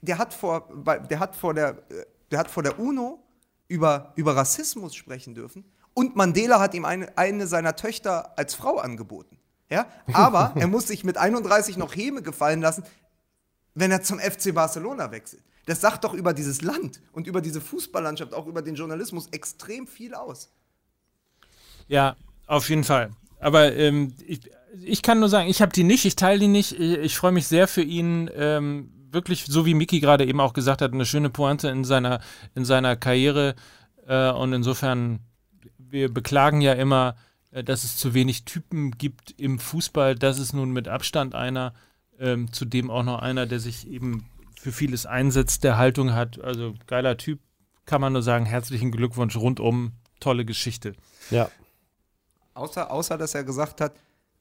der, hat, vor, der, hat, vor der, der hat vor der UNO über, über Rassismus sprechen dürfen und Mandela hat ihm eine, eine seiner Töchter als Frau angeboten. Ja? Aber er muss sich mit 31 noch Häme gefallen lassen, wenn er zum FC Barcelona wechselt. Das sagt doch über dieses Land und über diese Fußballlandschaft, auch über den Journalismus extrem viel aus. Ja, auf jeden Fall. Aber ähm, ich, ich kann nur sagen, ich habe die nicht, ich teile die nicht. Ich, ich freue mich sehr für ihn. Ähm, wirklich, so wie Miki gerade eben auch gesagt hat, eine schöne Pointe in seiner, in seiner Karriere. Äh, und insofern, wir beklagen ja immer äh, dass es zu wenig Typen gibt im Fußball. Das ist nun mit Abstand einer, ähm, zudem auch noch einer, der sich eben für vieles einsetzt, der Haltung hat. Also geiler Typ, kann man nur sagen, herzlichen Glückwunsch rundum, tolle Geschichte. Ja. Außer, außer dass er gesagt hat,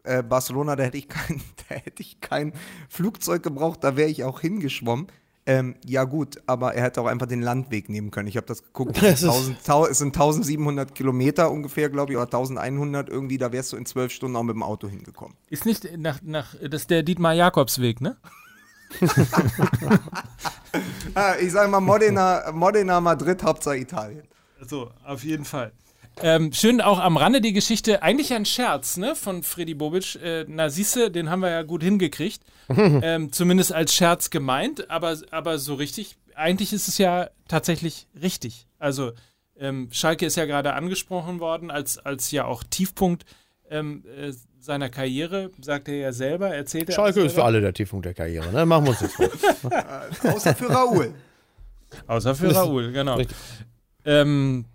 äh, Barcelona, da hätte ich kein, da hätte ich kein Flugzeug gebraucht, da wäre ich auch hingeschwommen. Ähm, ja gut, aber er hätte auch einfach den Landweg nehmen können. Ich habe das geguckt, Das es, ist- sind 1000 tau- es sind 1700 Kilometer ungefähr, glaube ich, oder 1100 irgendwie, da wärst du in zwölf Stunden auch mit dem Auto hingekommen. Ist nicht nach, nach das ist der Dietmar Jakobsweg, ne? Ah, ich sage mal Modena, Modena, Madrid, Hauptsache Italien. So, auf jeden Fall. Ähm, schön auch am Rande die Geschichte, eigentlich ein Scherz, ne, von Freddy Bobic. Äh, na, siehste, den haben wir ja gut hingekriegt. ähm, zumindest als Scherz gemeint, aber, aber so richtig, eigentlich ist es ja tatsächlich richtig. Also, ähm, Schalke ist ja gerade angesprochen worden, als, als ja auch Tiefpunkt ähm, äh, seiner Karriere, sagt er ja selber, erzählt er. Schalke ist für alle der Tiefpunkt der Karriere, ne? Machen wir uns das vor. Außer für Raoul. Außer für Raoul, genau. Ähm,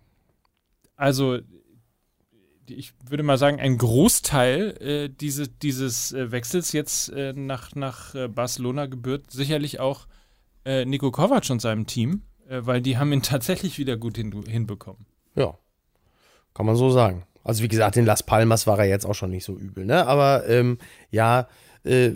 also, ich würde mal sagen, ein Großteil äh, diese, dieses äh, Wechsels jetzt äh, nach, nach äh, Barcelona gebührt sicherlich auch äh, Nico Kovac und seinem Team, äh, weil die haben ihn tatsächlich wieder gut hin, hinbekommen. Ja. Kann man so sagen. Also wie gesagt, in Las Palmas war er jetzt auch schon nicht so übel, ne? Aber ähm, ja, äh,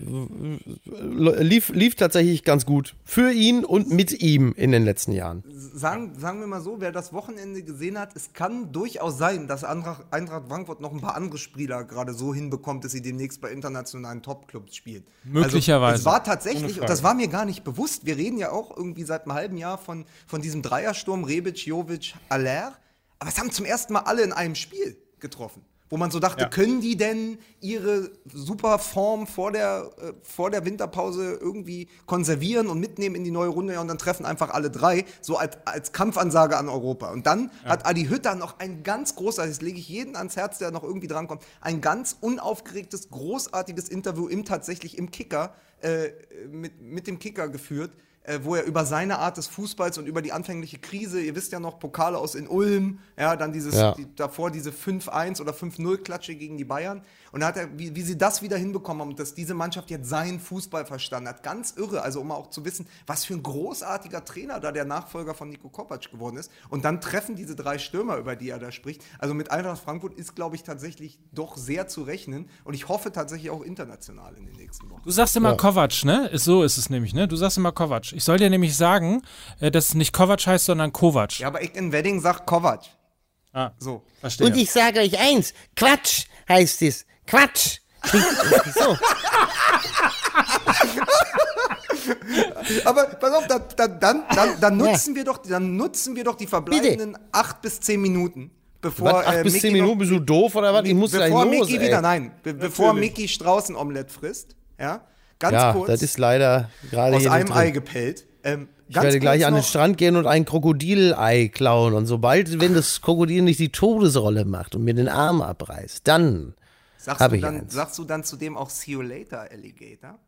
lief, lief tatsächlich ganz gut für ihn und mit ihm in den letzten Jahren. Sagen, sagen wir mal so, wer das Wochenende gesehen hat, es kann durchaus sein, dass Eintracht, Eintracht Frankfurt noch ein paar andere Spieler gerade so hinbekommt, dass sie demnächst bei internationalen Topclubs spielen. Möglicherweise. Also, es war tatsächlich, und das war mir gar nicht bewusst, wir reden ja auch irgendwie seit einem halben Jahr von, von diesem Dreiersturm Rebic, Jovic, Aller, aber es haben zum ersten Mal alle in einem Spiel getroffen. Wo man so dachte, Ja. können die denn ihre super Form vor der, äh, vor der Winterpause irgendwie konservieren und mitnehmen in die neue Runde? Ja, und dann treffen einfach alle drei, so als, als Kampfansage an Europa. Und dann hat Adi Hütter noch ein ganz großartiges, das lege ich jeden ans Herz, der noch irgendwie drankommt, ein ganz unaufgeregtes, großartiges Interview im tatsächlich im Kicker, äh, mit, mit dem Kicker geführt äh, wo er über seine Art des Fußballs und über die anfängliche Krise, ihr wisst ja noch, Pokale aus in Ulm, ja, dann dieses, Ja. die, davor diese 5-1 oder 5-0-Klatsche gegen die Bayern. Und da hat er, wie, wie sie das wieder hinbekommen haben und dass diese Mannschaft jetzt seinen Fußball verstanden hat. Ganz irre, also um auch zu wissen, was für ein großartiger Trainer da der Nachfolger von Nico Kovac geworden ist. Und dann treffen diese drei Stürmer, über die er da spricht. Also mit Eintracht Frankfurt ist, glaube ich, tatsächlich doch sehr zu rechnen. Und ich hoffe tatsächlich auch international in den nächsten Wochen. Du sagst immer Ja. Kovac, ne? Ist, so ist es nämlich, ne? Du sagst immer Kovac. Ich soll dir nämlich sagen, äh, dass es nicht Kovac heißt, sondern Kovac. Ja, aber ich in Wedding sag Kovac. Ah, So. verstehe. Und ich sage euch eins, Quatsch heißt es. Quatsch. so. Aber pass auf, da, da, dann, dann, dann, nutzen wir doch, dann nutzen wir doch die verbleibenden acht bis zehn Minuten, bevor Was, acht äh, bis Mickey zehn Minuten, noch, bist du doof oder was? Ich muss gleich bevor los, Mickey ey. wieder, nein, be bevor Mickey Straußenomelett frisst, ja, ganz Ja, kurz, das ist leider gerade aus einem Ei gepellt. Ähm, Ich werde gleich an den Strand gehen und ein Krokodilei klauen. Und sobald, wenn das Krokodil nicht die Todesrolle macht und mir den Arm abreißt, dann Sagst du, ich dann, eins. sagst du dann zudem auch See you later, Alligator?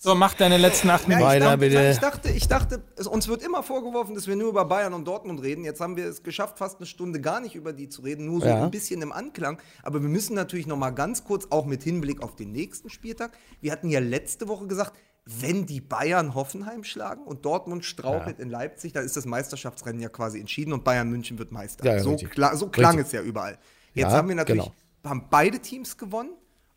So, mach deine letzten acht Ja, Minuten. ich, Weiter, dachte, bitte. ich dachte, ich dachte, es, uns wird immer vorgeworfen, dass wir nur über Bayern und Dortmund reden. Jetzt haben wir es geschafft, fast eine Stunde gar nicht über die zu reden, nur so Ja. ein bisschen im Anklang. Aber wir müssen natürlich noch mal ganz kurz, auch mit Hinblick auf den nächsten Spieltag. Wir hatten ja letzte Woche gesagt, wenn die Bayern Hoffenheim schlagen und Dortmund strauchelt in Leipzig, dann ist das Meisterschaftsrennen ja quasi entschieden und Bayern München wird Meister. Ja, ja, so, kla so klang Richtig. es ja überall. Jetzt Ja, haben wir natürlich genau. haben beide Teams gewonnen.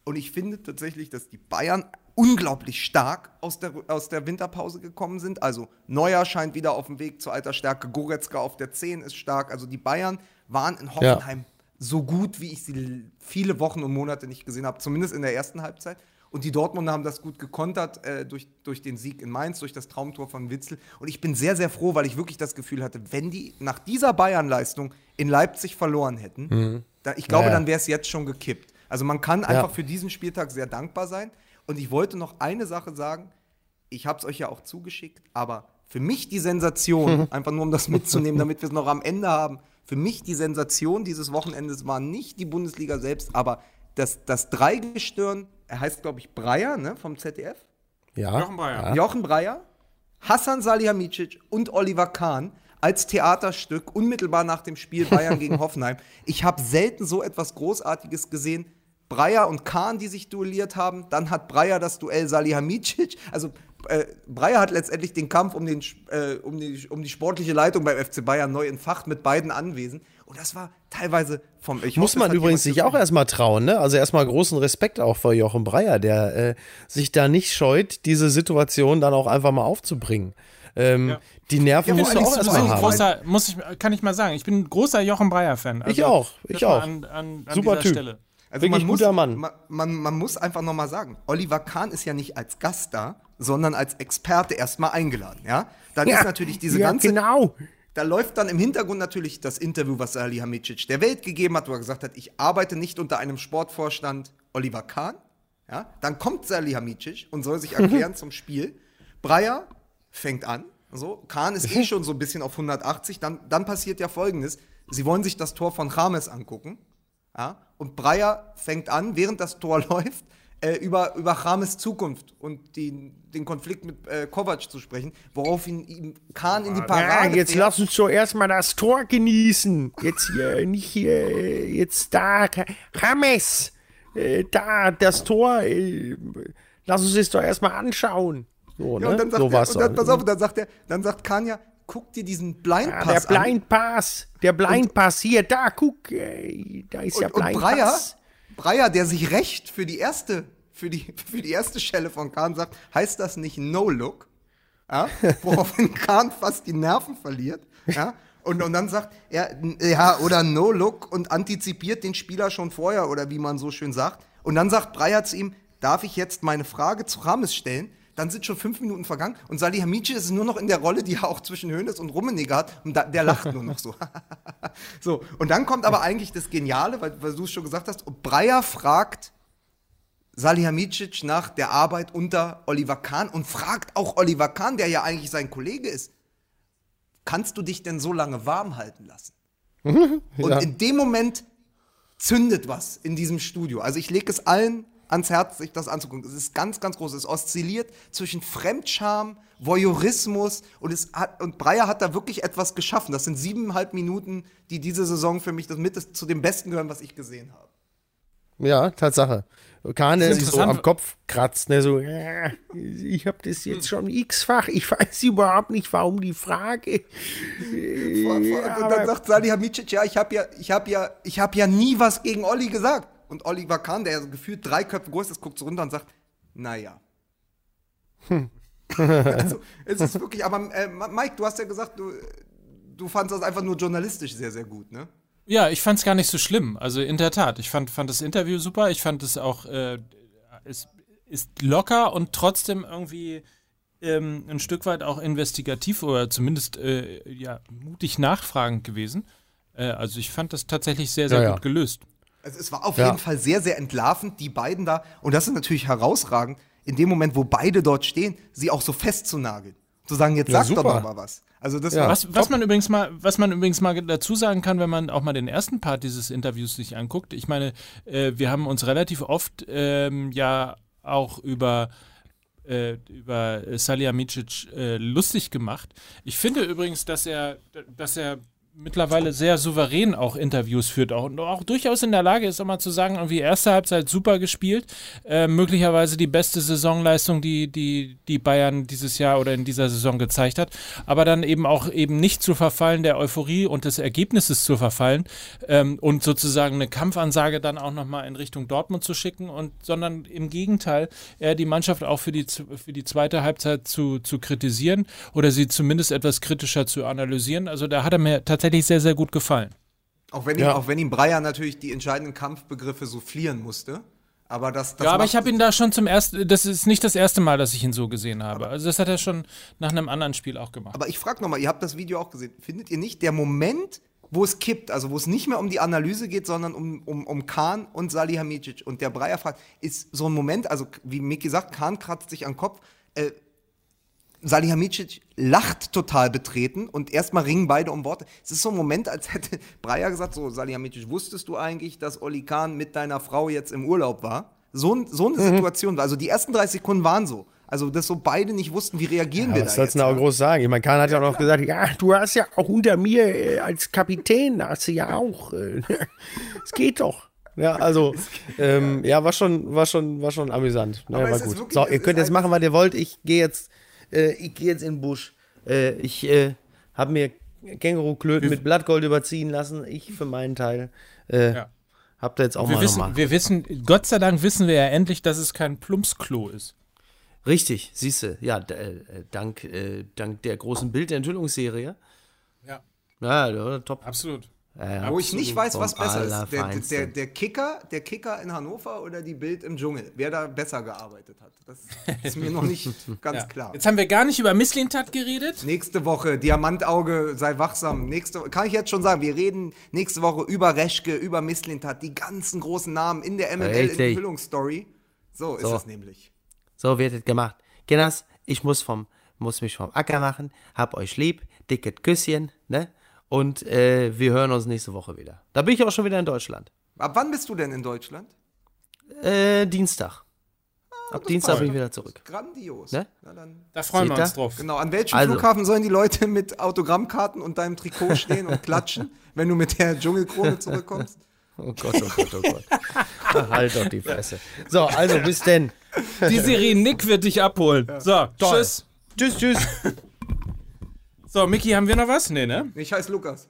Und ich finde tatsächlich, dass die Bayern unglaublich stark aus der, aus der Winterpause gekommen sind. Also Neuer scheint wieder auf dem Weg zur alter Stärke. Goretzka auf der 10 ist stark. Also die Bayern waren in Hoffenheim so gut, wie ich sie viele Wochen und Monate nicht gesehen habe. Zumindest in der ersten Halbzeit. Und die Dortmunder haben das gut gekontert äh, durch, durch den Sieg in Mainz, durch das Traumtor von Witzel. Und ich bin sehr, sehr froh, weil ich wirklich das Gefühl hatte, wenn die nach dieser Bayern-Leistung in Leipzig verloren hätten, da, ich glaube, Ja, ja. dann wäre es jetzt schon gekippt. Also man kann einfach für diesen Spieltag sehr dankbar sein. Und ich wollte noch eine Sache sagen. Ich habe es euch ja auch zugeschickt, aber für mich die Sensation, einfach nur um das mitzunehmen, damit wir es noch am Ende haben, für mich die Sensation dieses Wochenendes war nicht die Bundesliga selbst, aber das, das Dreigestirn, er heißt, glaube ich, Breyer, ne, vom ZDF. ja. Jochen Breyer. Ja. Jochen Breyer, Hassan Salihamidzic und Oliver Kahn. als Theaterstück, unmittelbar nach dem Spiel Bayern gegen Hoffenheim. Ich habe selten so etwas Großartiges gesehen. Breyer und Kahn, die sich duelliert haben. Dann hat Breyer das Duell Salihamidzic. Also äh, Breyer hat letztendlich den Kampf um, den, äh, um, die, um die sportliche Leitung beim FC Bayern neu entfacht mit beiden Anwesen. Und das war teilweise vom. Ich Muss hoffe, man übrigens sich auch erstmal trauen, ne? Also erstmal großen Respekt auch vor Jochen Breyer, der äh, sich da nicht scheut, diese Situation dann auch einfach mal aufzubringen. Ähm, Die Nerven musst du allerdings auch erstmal ich haben. großer, muss ich, kann ich mal sagen, ich bin ein großer Jochen Breyer-Fan. Also, Ich auch, ich auch. An, an, an Super dieser Typ. Stelle. Also Wirklich man muss, guter Mann. Man, man, man muss einfach nochmal sagen, Oliver Kahn ist ja nicht als Gast da, sondern als Experte erstmal eingeladen. Ja? Dann ist natürlich diese ja, ganze. genau. Da läuft dann im Hintergrund natürlich das Interview, was Salihamidzic der Welt gegeben hat, wo er gesagt hat, ich arbeite nicht unter einem Sportvorstand Oliver Kahn. Ja? Dann kommt Salihamidzic und soll sich erklären zum Spiel. Breyer fängt an. So, Kahn ist eh schon so ein bisschen auf 180. Dann, dann passiert ja folgendes: Sie wollen sich das Tor von James angucken. Ja? Und Breyer fängt an, während das Tor läuft, äh, über, über James Zukunft und die, den Konflikt mit äh, Kovac zu sprechen, worauf ihn, ihm Kahn in die Ja, Parade jetzt fährt. lass uns doch erstmal das Tor genießen. Jetzt hier, nicht hier, jetzt da, James, äh, da, das Tor, äh, lass uns das doch erstmal anschauen. So, Ja, ne? und dann sagt So er, und dann, pass auf, und dann sagt er, dann sagt Kahn ja, guck dir diesen Ah, der Blindpass an. Blind Pass, der Blind Pass hier, da, guck, äh, da ist der Und, und Blind Breyer, Pass. Breyer, der sich recht für die erste, für die, für die erste Schelle von Kahn sagt, heißt das nicht No-Look? Ja? Woraufhin Kahn fast die Nerven verliert. Ja? Und, und dann sagt er, ja, oder No-Look und antizipiert den Spieler schon vorher, oder wie man so schön sagt. Und dann sagt Breyer zu ihm, darf ich jetzt meine Frage zu Rames stellen? Dann sind schon fünf Minuten vergangen und Salihamidzic ist nur noch in der Rolle, die er auch zwischen Hönes und Rummenigge hat und da, der lacht nur noch so. so, und dann kommt aber eigentlich das Geniale, weil, weil du es schon gesagt hast, und Breyer fragt Salihamidzic nach der Arbeit unter Oliver Kahn und fragt auch Oliver Kahn, der ja eigentlich sein Kollege ist, kannst du dich denn so lange warm halten lassen? Und in dem Moment zündet was in diesem Studio. Also ich lege es allen ans Herz, sich das anzugucken. Es ist ganz, ganz groß. Es oszilliert zwischen Fremdscham, Voyeurismus und, es hat, und Breyer hat da wirklich etwas geschaffen. Das sind siebeneinhalb Minuten, die diese Saison für mich das mit zu dem Besten gehören, was ich gesehen habe. Ja, Tatsache. Ist sich so am Kopf kratzt, ne, so, Ja, ich habe das jetzt schon x-fach. Ich weiß überhaupt nicht, warum die Frage. Vor- vor- und dann sagt Salihamidzic, ja, ich habe ja, ich habe ja, ich habe ja nie was gegen Olli gesagt. Und Oliver Kahn, der gefühlt drei Köpfe groß ist, guckt so runter und sagt, naja. also, es ist wirklich, aber äh, Mike, du hast ja gesagt, du, du fandst das einfach nur journalistisch sehr, sehr gut, ne? Ja, ich fand es gar nicht so schlimm. Also in der Tat, ich fand, fand das Interview super. Ich fand es auch, äh, es ist locker und trotzdem irgendwie ähm, ein Stück weit auch investigativ oder zumindest äh, ja, mutig nachfragend gewesen. Äh, also ich fand das tatsächlich sehr, sehr Ja, ja. gut gelöst. Also es war auf Ja. jeden Fall sehr, sehr entlarvend, die beiden da, und das ist natürlich herausragend, in dem Moment, wo beide dort stehen, sie auch so festzunageln. Zu sagen, jetzt Ja, sag doch mal was. Also das Ja. war, Was, was man übrigens mal, was man übrigens mal dazu sagen kann, wenn man auch mal den ersten Part dieses Interviews sich anguckt. Ich meine, äh, wir haben uns relativ oft ähm, ja auch über äh, über Salihamidzic äh, lustig gemacht. Ich finde übrigens, dass er, dass er mittlerweile sehr souverän auch Interviews führt auch, und auch durchaus in der Lage ist, auch mal zu sagen, irgendwie erste Halbzeit super gespielt, äh, möglicherweise die beste Saisonleistung, die, die, die Bayern dieses Jahr oder in dieser Saison gezeigt hat, aber dann eben auch eben nicht zu verfallen der Euphorie und des Ergebnisses zu verfallen ähm, und sozusagen eine Kampfansage dann auch nochmal in Richtung Dortmund zu schicken und sondern im Gegenteil eher die Mannschaft auch für die, für die zweite Halbzeit zu, zu kritisieren oder sie zumindest etwas kritischer zu analysieren. Also da hat er mir tatsächlich sehr, sehr gut gefallen. auch, wenn ihm, Ja. auch wenn ihm Breyer natürlich die entscheidenden Kampfbegriffe soufflieren musste. Aber das, das ja, aber ich habe ihn da schon zum ersten, das ist nicht das erste Mal, dass ich ihn so gesehen habe. Also das hat er schon nach einem anderen Spiel auch gemacht. Aber ich frage nochmal, ihr habt das Video auch gesehen. Findet ihr nicht, der Moment, wo es kippt, also wo es nicht mehr um die Analyse geht, sondern um, um, um Kahn und Salihamidzic und der Breyer fragt, ist so ein Moment, also wie Miki sagt, Kahn kratzt sich am Kopf, äh, Salihamidzic lacht total betreten und erstmal ringen beide um Worte. Es ist so ein Moment, als hätte Breyer gesagt, so Salihamidzic, wusstest du eigentlich, dass Oli Kahn mit deiner Frau jetzt im Urlaub war? So, so eine Situation, also die ersten 30 Sekunden waren so. Also, dass so beide nicht wussten, wie reagieren Ja, wir was da sollst jetzt. du auch groß sagen? Ich meine, Kahn hat ja auch noch gesagt, ja, du hast ja auch unter mir äh, als Kapitän, hast du ja auch. Äh, Es geht doch. Ja, also, ähm, ja, war schon, war schon, war schon amüsant. Aber war gut. wirklich- so, ihr könnt jetzt ein- machen, was ihr wollt. Ich gehe jetzt, äh, ich gehe jetzt in den Busch. Äh, ich äh, habe mir Känguru-Klöten mit Blattgold überziehen lassen. Ich für meinen Teil äh, Ja. hab da jetzt auch Wir mal wissen, nochmal. wir wissen, Gott sei Dank wissen wir ja endlich, dass es kein Plumpsklo ist. Richtig, siehste, ja, d- äh, dank, äh, dank der großen Bildenthüllungsserie. Ja. Ja, ja, top. Absolut. Ja, ja. Wo ich nicht weiß, was besser ist. Der, der, der, Kicker, der Kicker in Hannover oder die Bild im Dschungel. Wer da besser gearbeitet hat. Das ist mir noch nicht ganz Ja. klar. Jetzt haben wir gar nicht über Misslintat geredet. Nächste Woche, Diamantauge, sei wachsam. Nächste, kann ich jetzt schon sagen, wir reden nächste Woche über Reschke, über Misslintat, die ganzen großen Namen in der. MML-Enthüllungsstory. So ist So. es nämlich. So wird es gemacht. Kinders, ich muss, vom, muss mich vom Acker machen. Hab euch lieb. Dickes Küsschen, ne? Und äh, wir hören uns nächste Woche wieder. Da bin ich auch schon wieder in Deutschland. Ab wann bist du denn in Deutschland? Äh, Dienstag. Ab Dienstag bin ich wieder zurück. Grandios. Ne? Na dann, Da freuen Seht wir uns drauf. genau. An welchem Also- Flughafen sollen die Leute mit Autogrammkarten und deinem Trikot stehen und klatschen, wenn du mit der Dschungelkrone zurückkommst? Oh Gott, oh Gott, oh Gott. Halt doch die Fresse. So, also bis denn. Die Serie Nick wird dich abholen. So, tschüss. Tschüss, tschüss. So, Micky, haben wir noch was? Nee, ne? Ich heiße Lukas.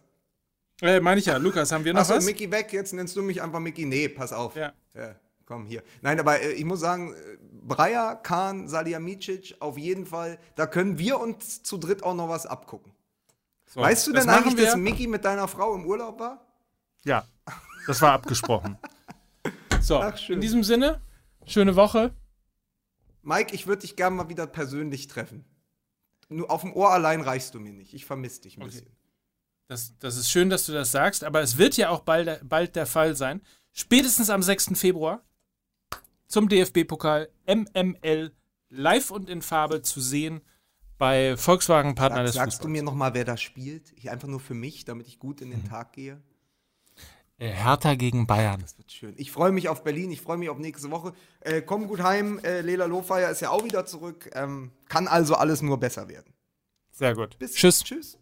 Äh, meine ich ja. Lukas, haben wir noch Achso, was? Mickey weg, jetzt nennst du mich einfach Mickey. Nee, pass auf. Ja. komm hier. Nein, aber äh, ich muss sagen, äh, Breyer, Kahn, Salihamidzic, auf jeden Fall, da können wir uns zu dritt auch noch was abgucken. So, weißt du das denn machen eigentlich, wir? dass Mickey mit deiner Frau im Urlaub war? Ja, das war abgesprochen. So, Ach, schön. in diesem Sinne, schöne Woche. Mike, ich würde dich gerne mal wieder persönlich treffen. Nur auf dem Ohr allein reichst du mir nicht. Ich vermisse dich ein bisschen. Das, das ist schön, dass du das sagst, aber es wird ja auch bald, bald der Fall sein. Spätestens am 6. Februar zum DFB-Pokal MML live und in Farbe zu sehen bei Volkswagen Partner Sag, des sagst du Fußballs. mir nochmal, wer da spielt? Ich einfach nur für mich, damit ich gut in Mhm. den Tag gehe. Hertha gegen Bayern. Das wird schön. Ich freue mich auf Berlin, ich freue mich auf nächste Woche. Äh, komm gut heim, äh, Lela Lohfeier ist ja auch wieder zurück. Ähm, kann also alles nur besser werden. Sehr gut. Bis Tschüss. Tschüss.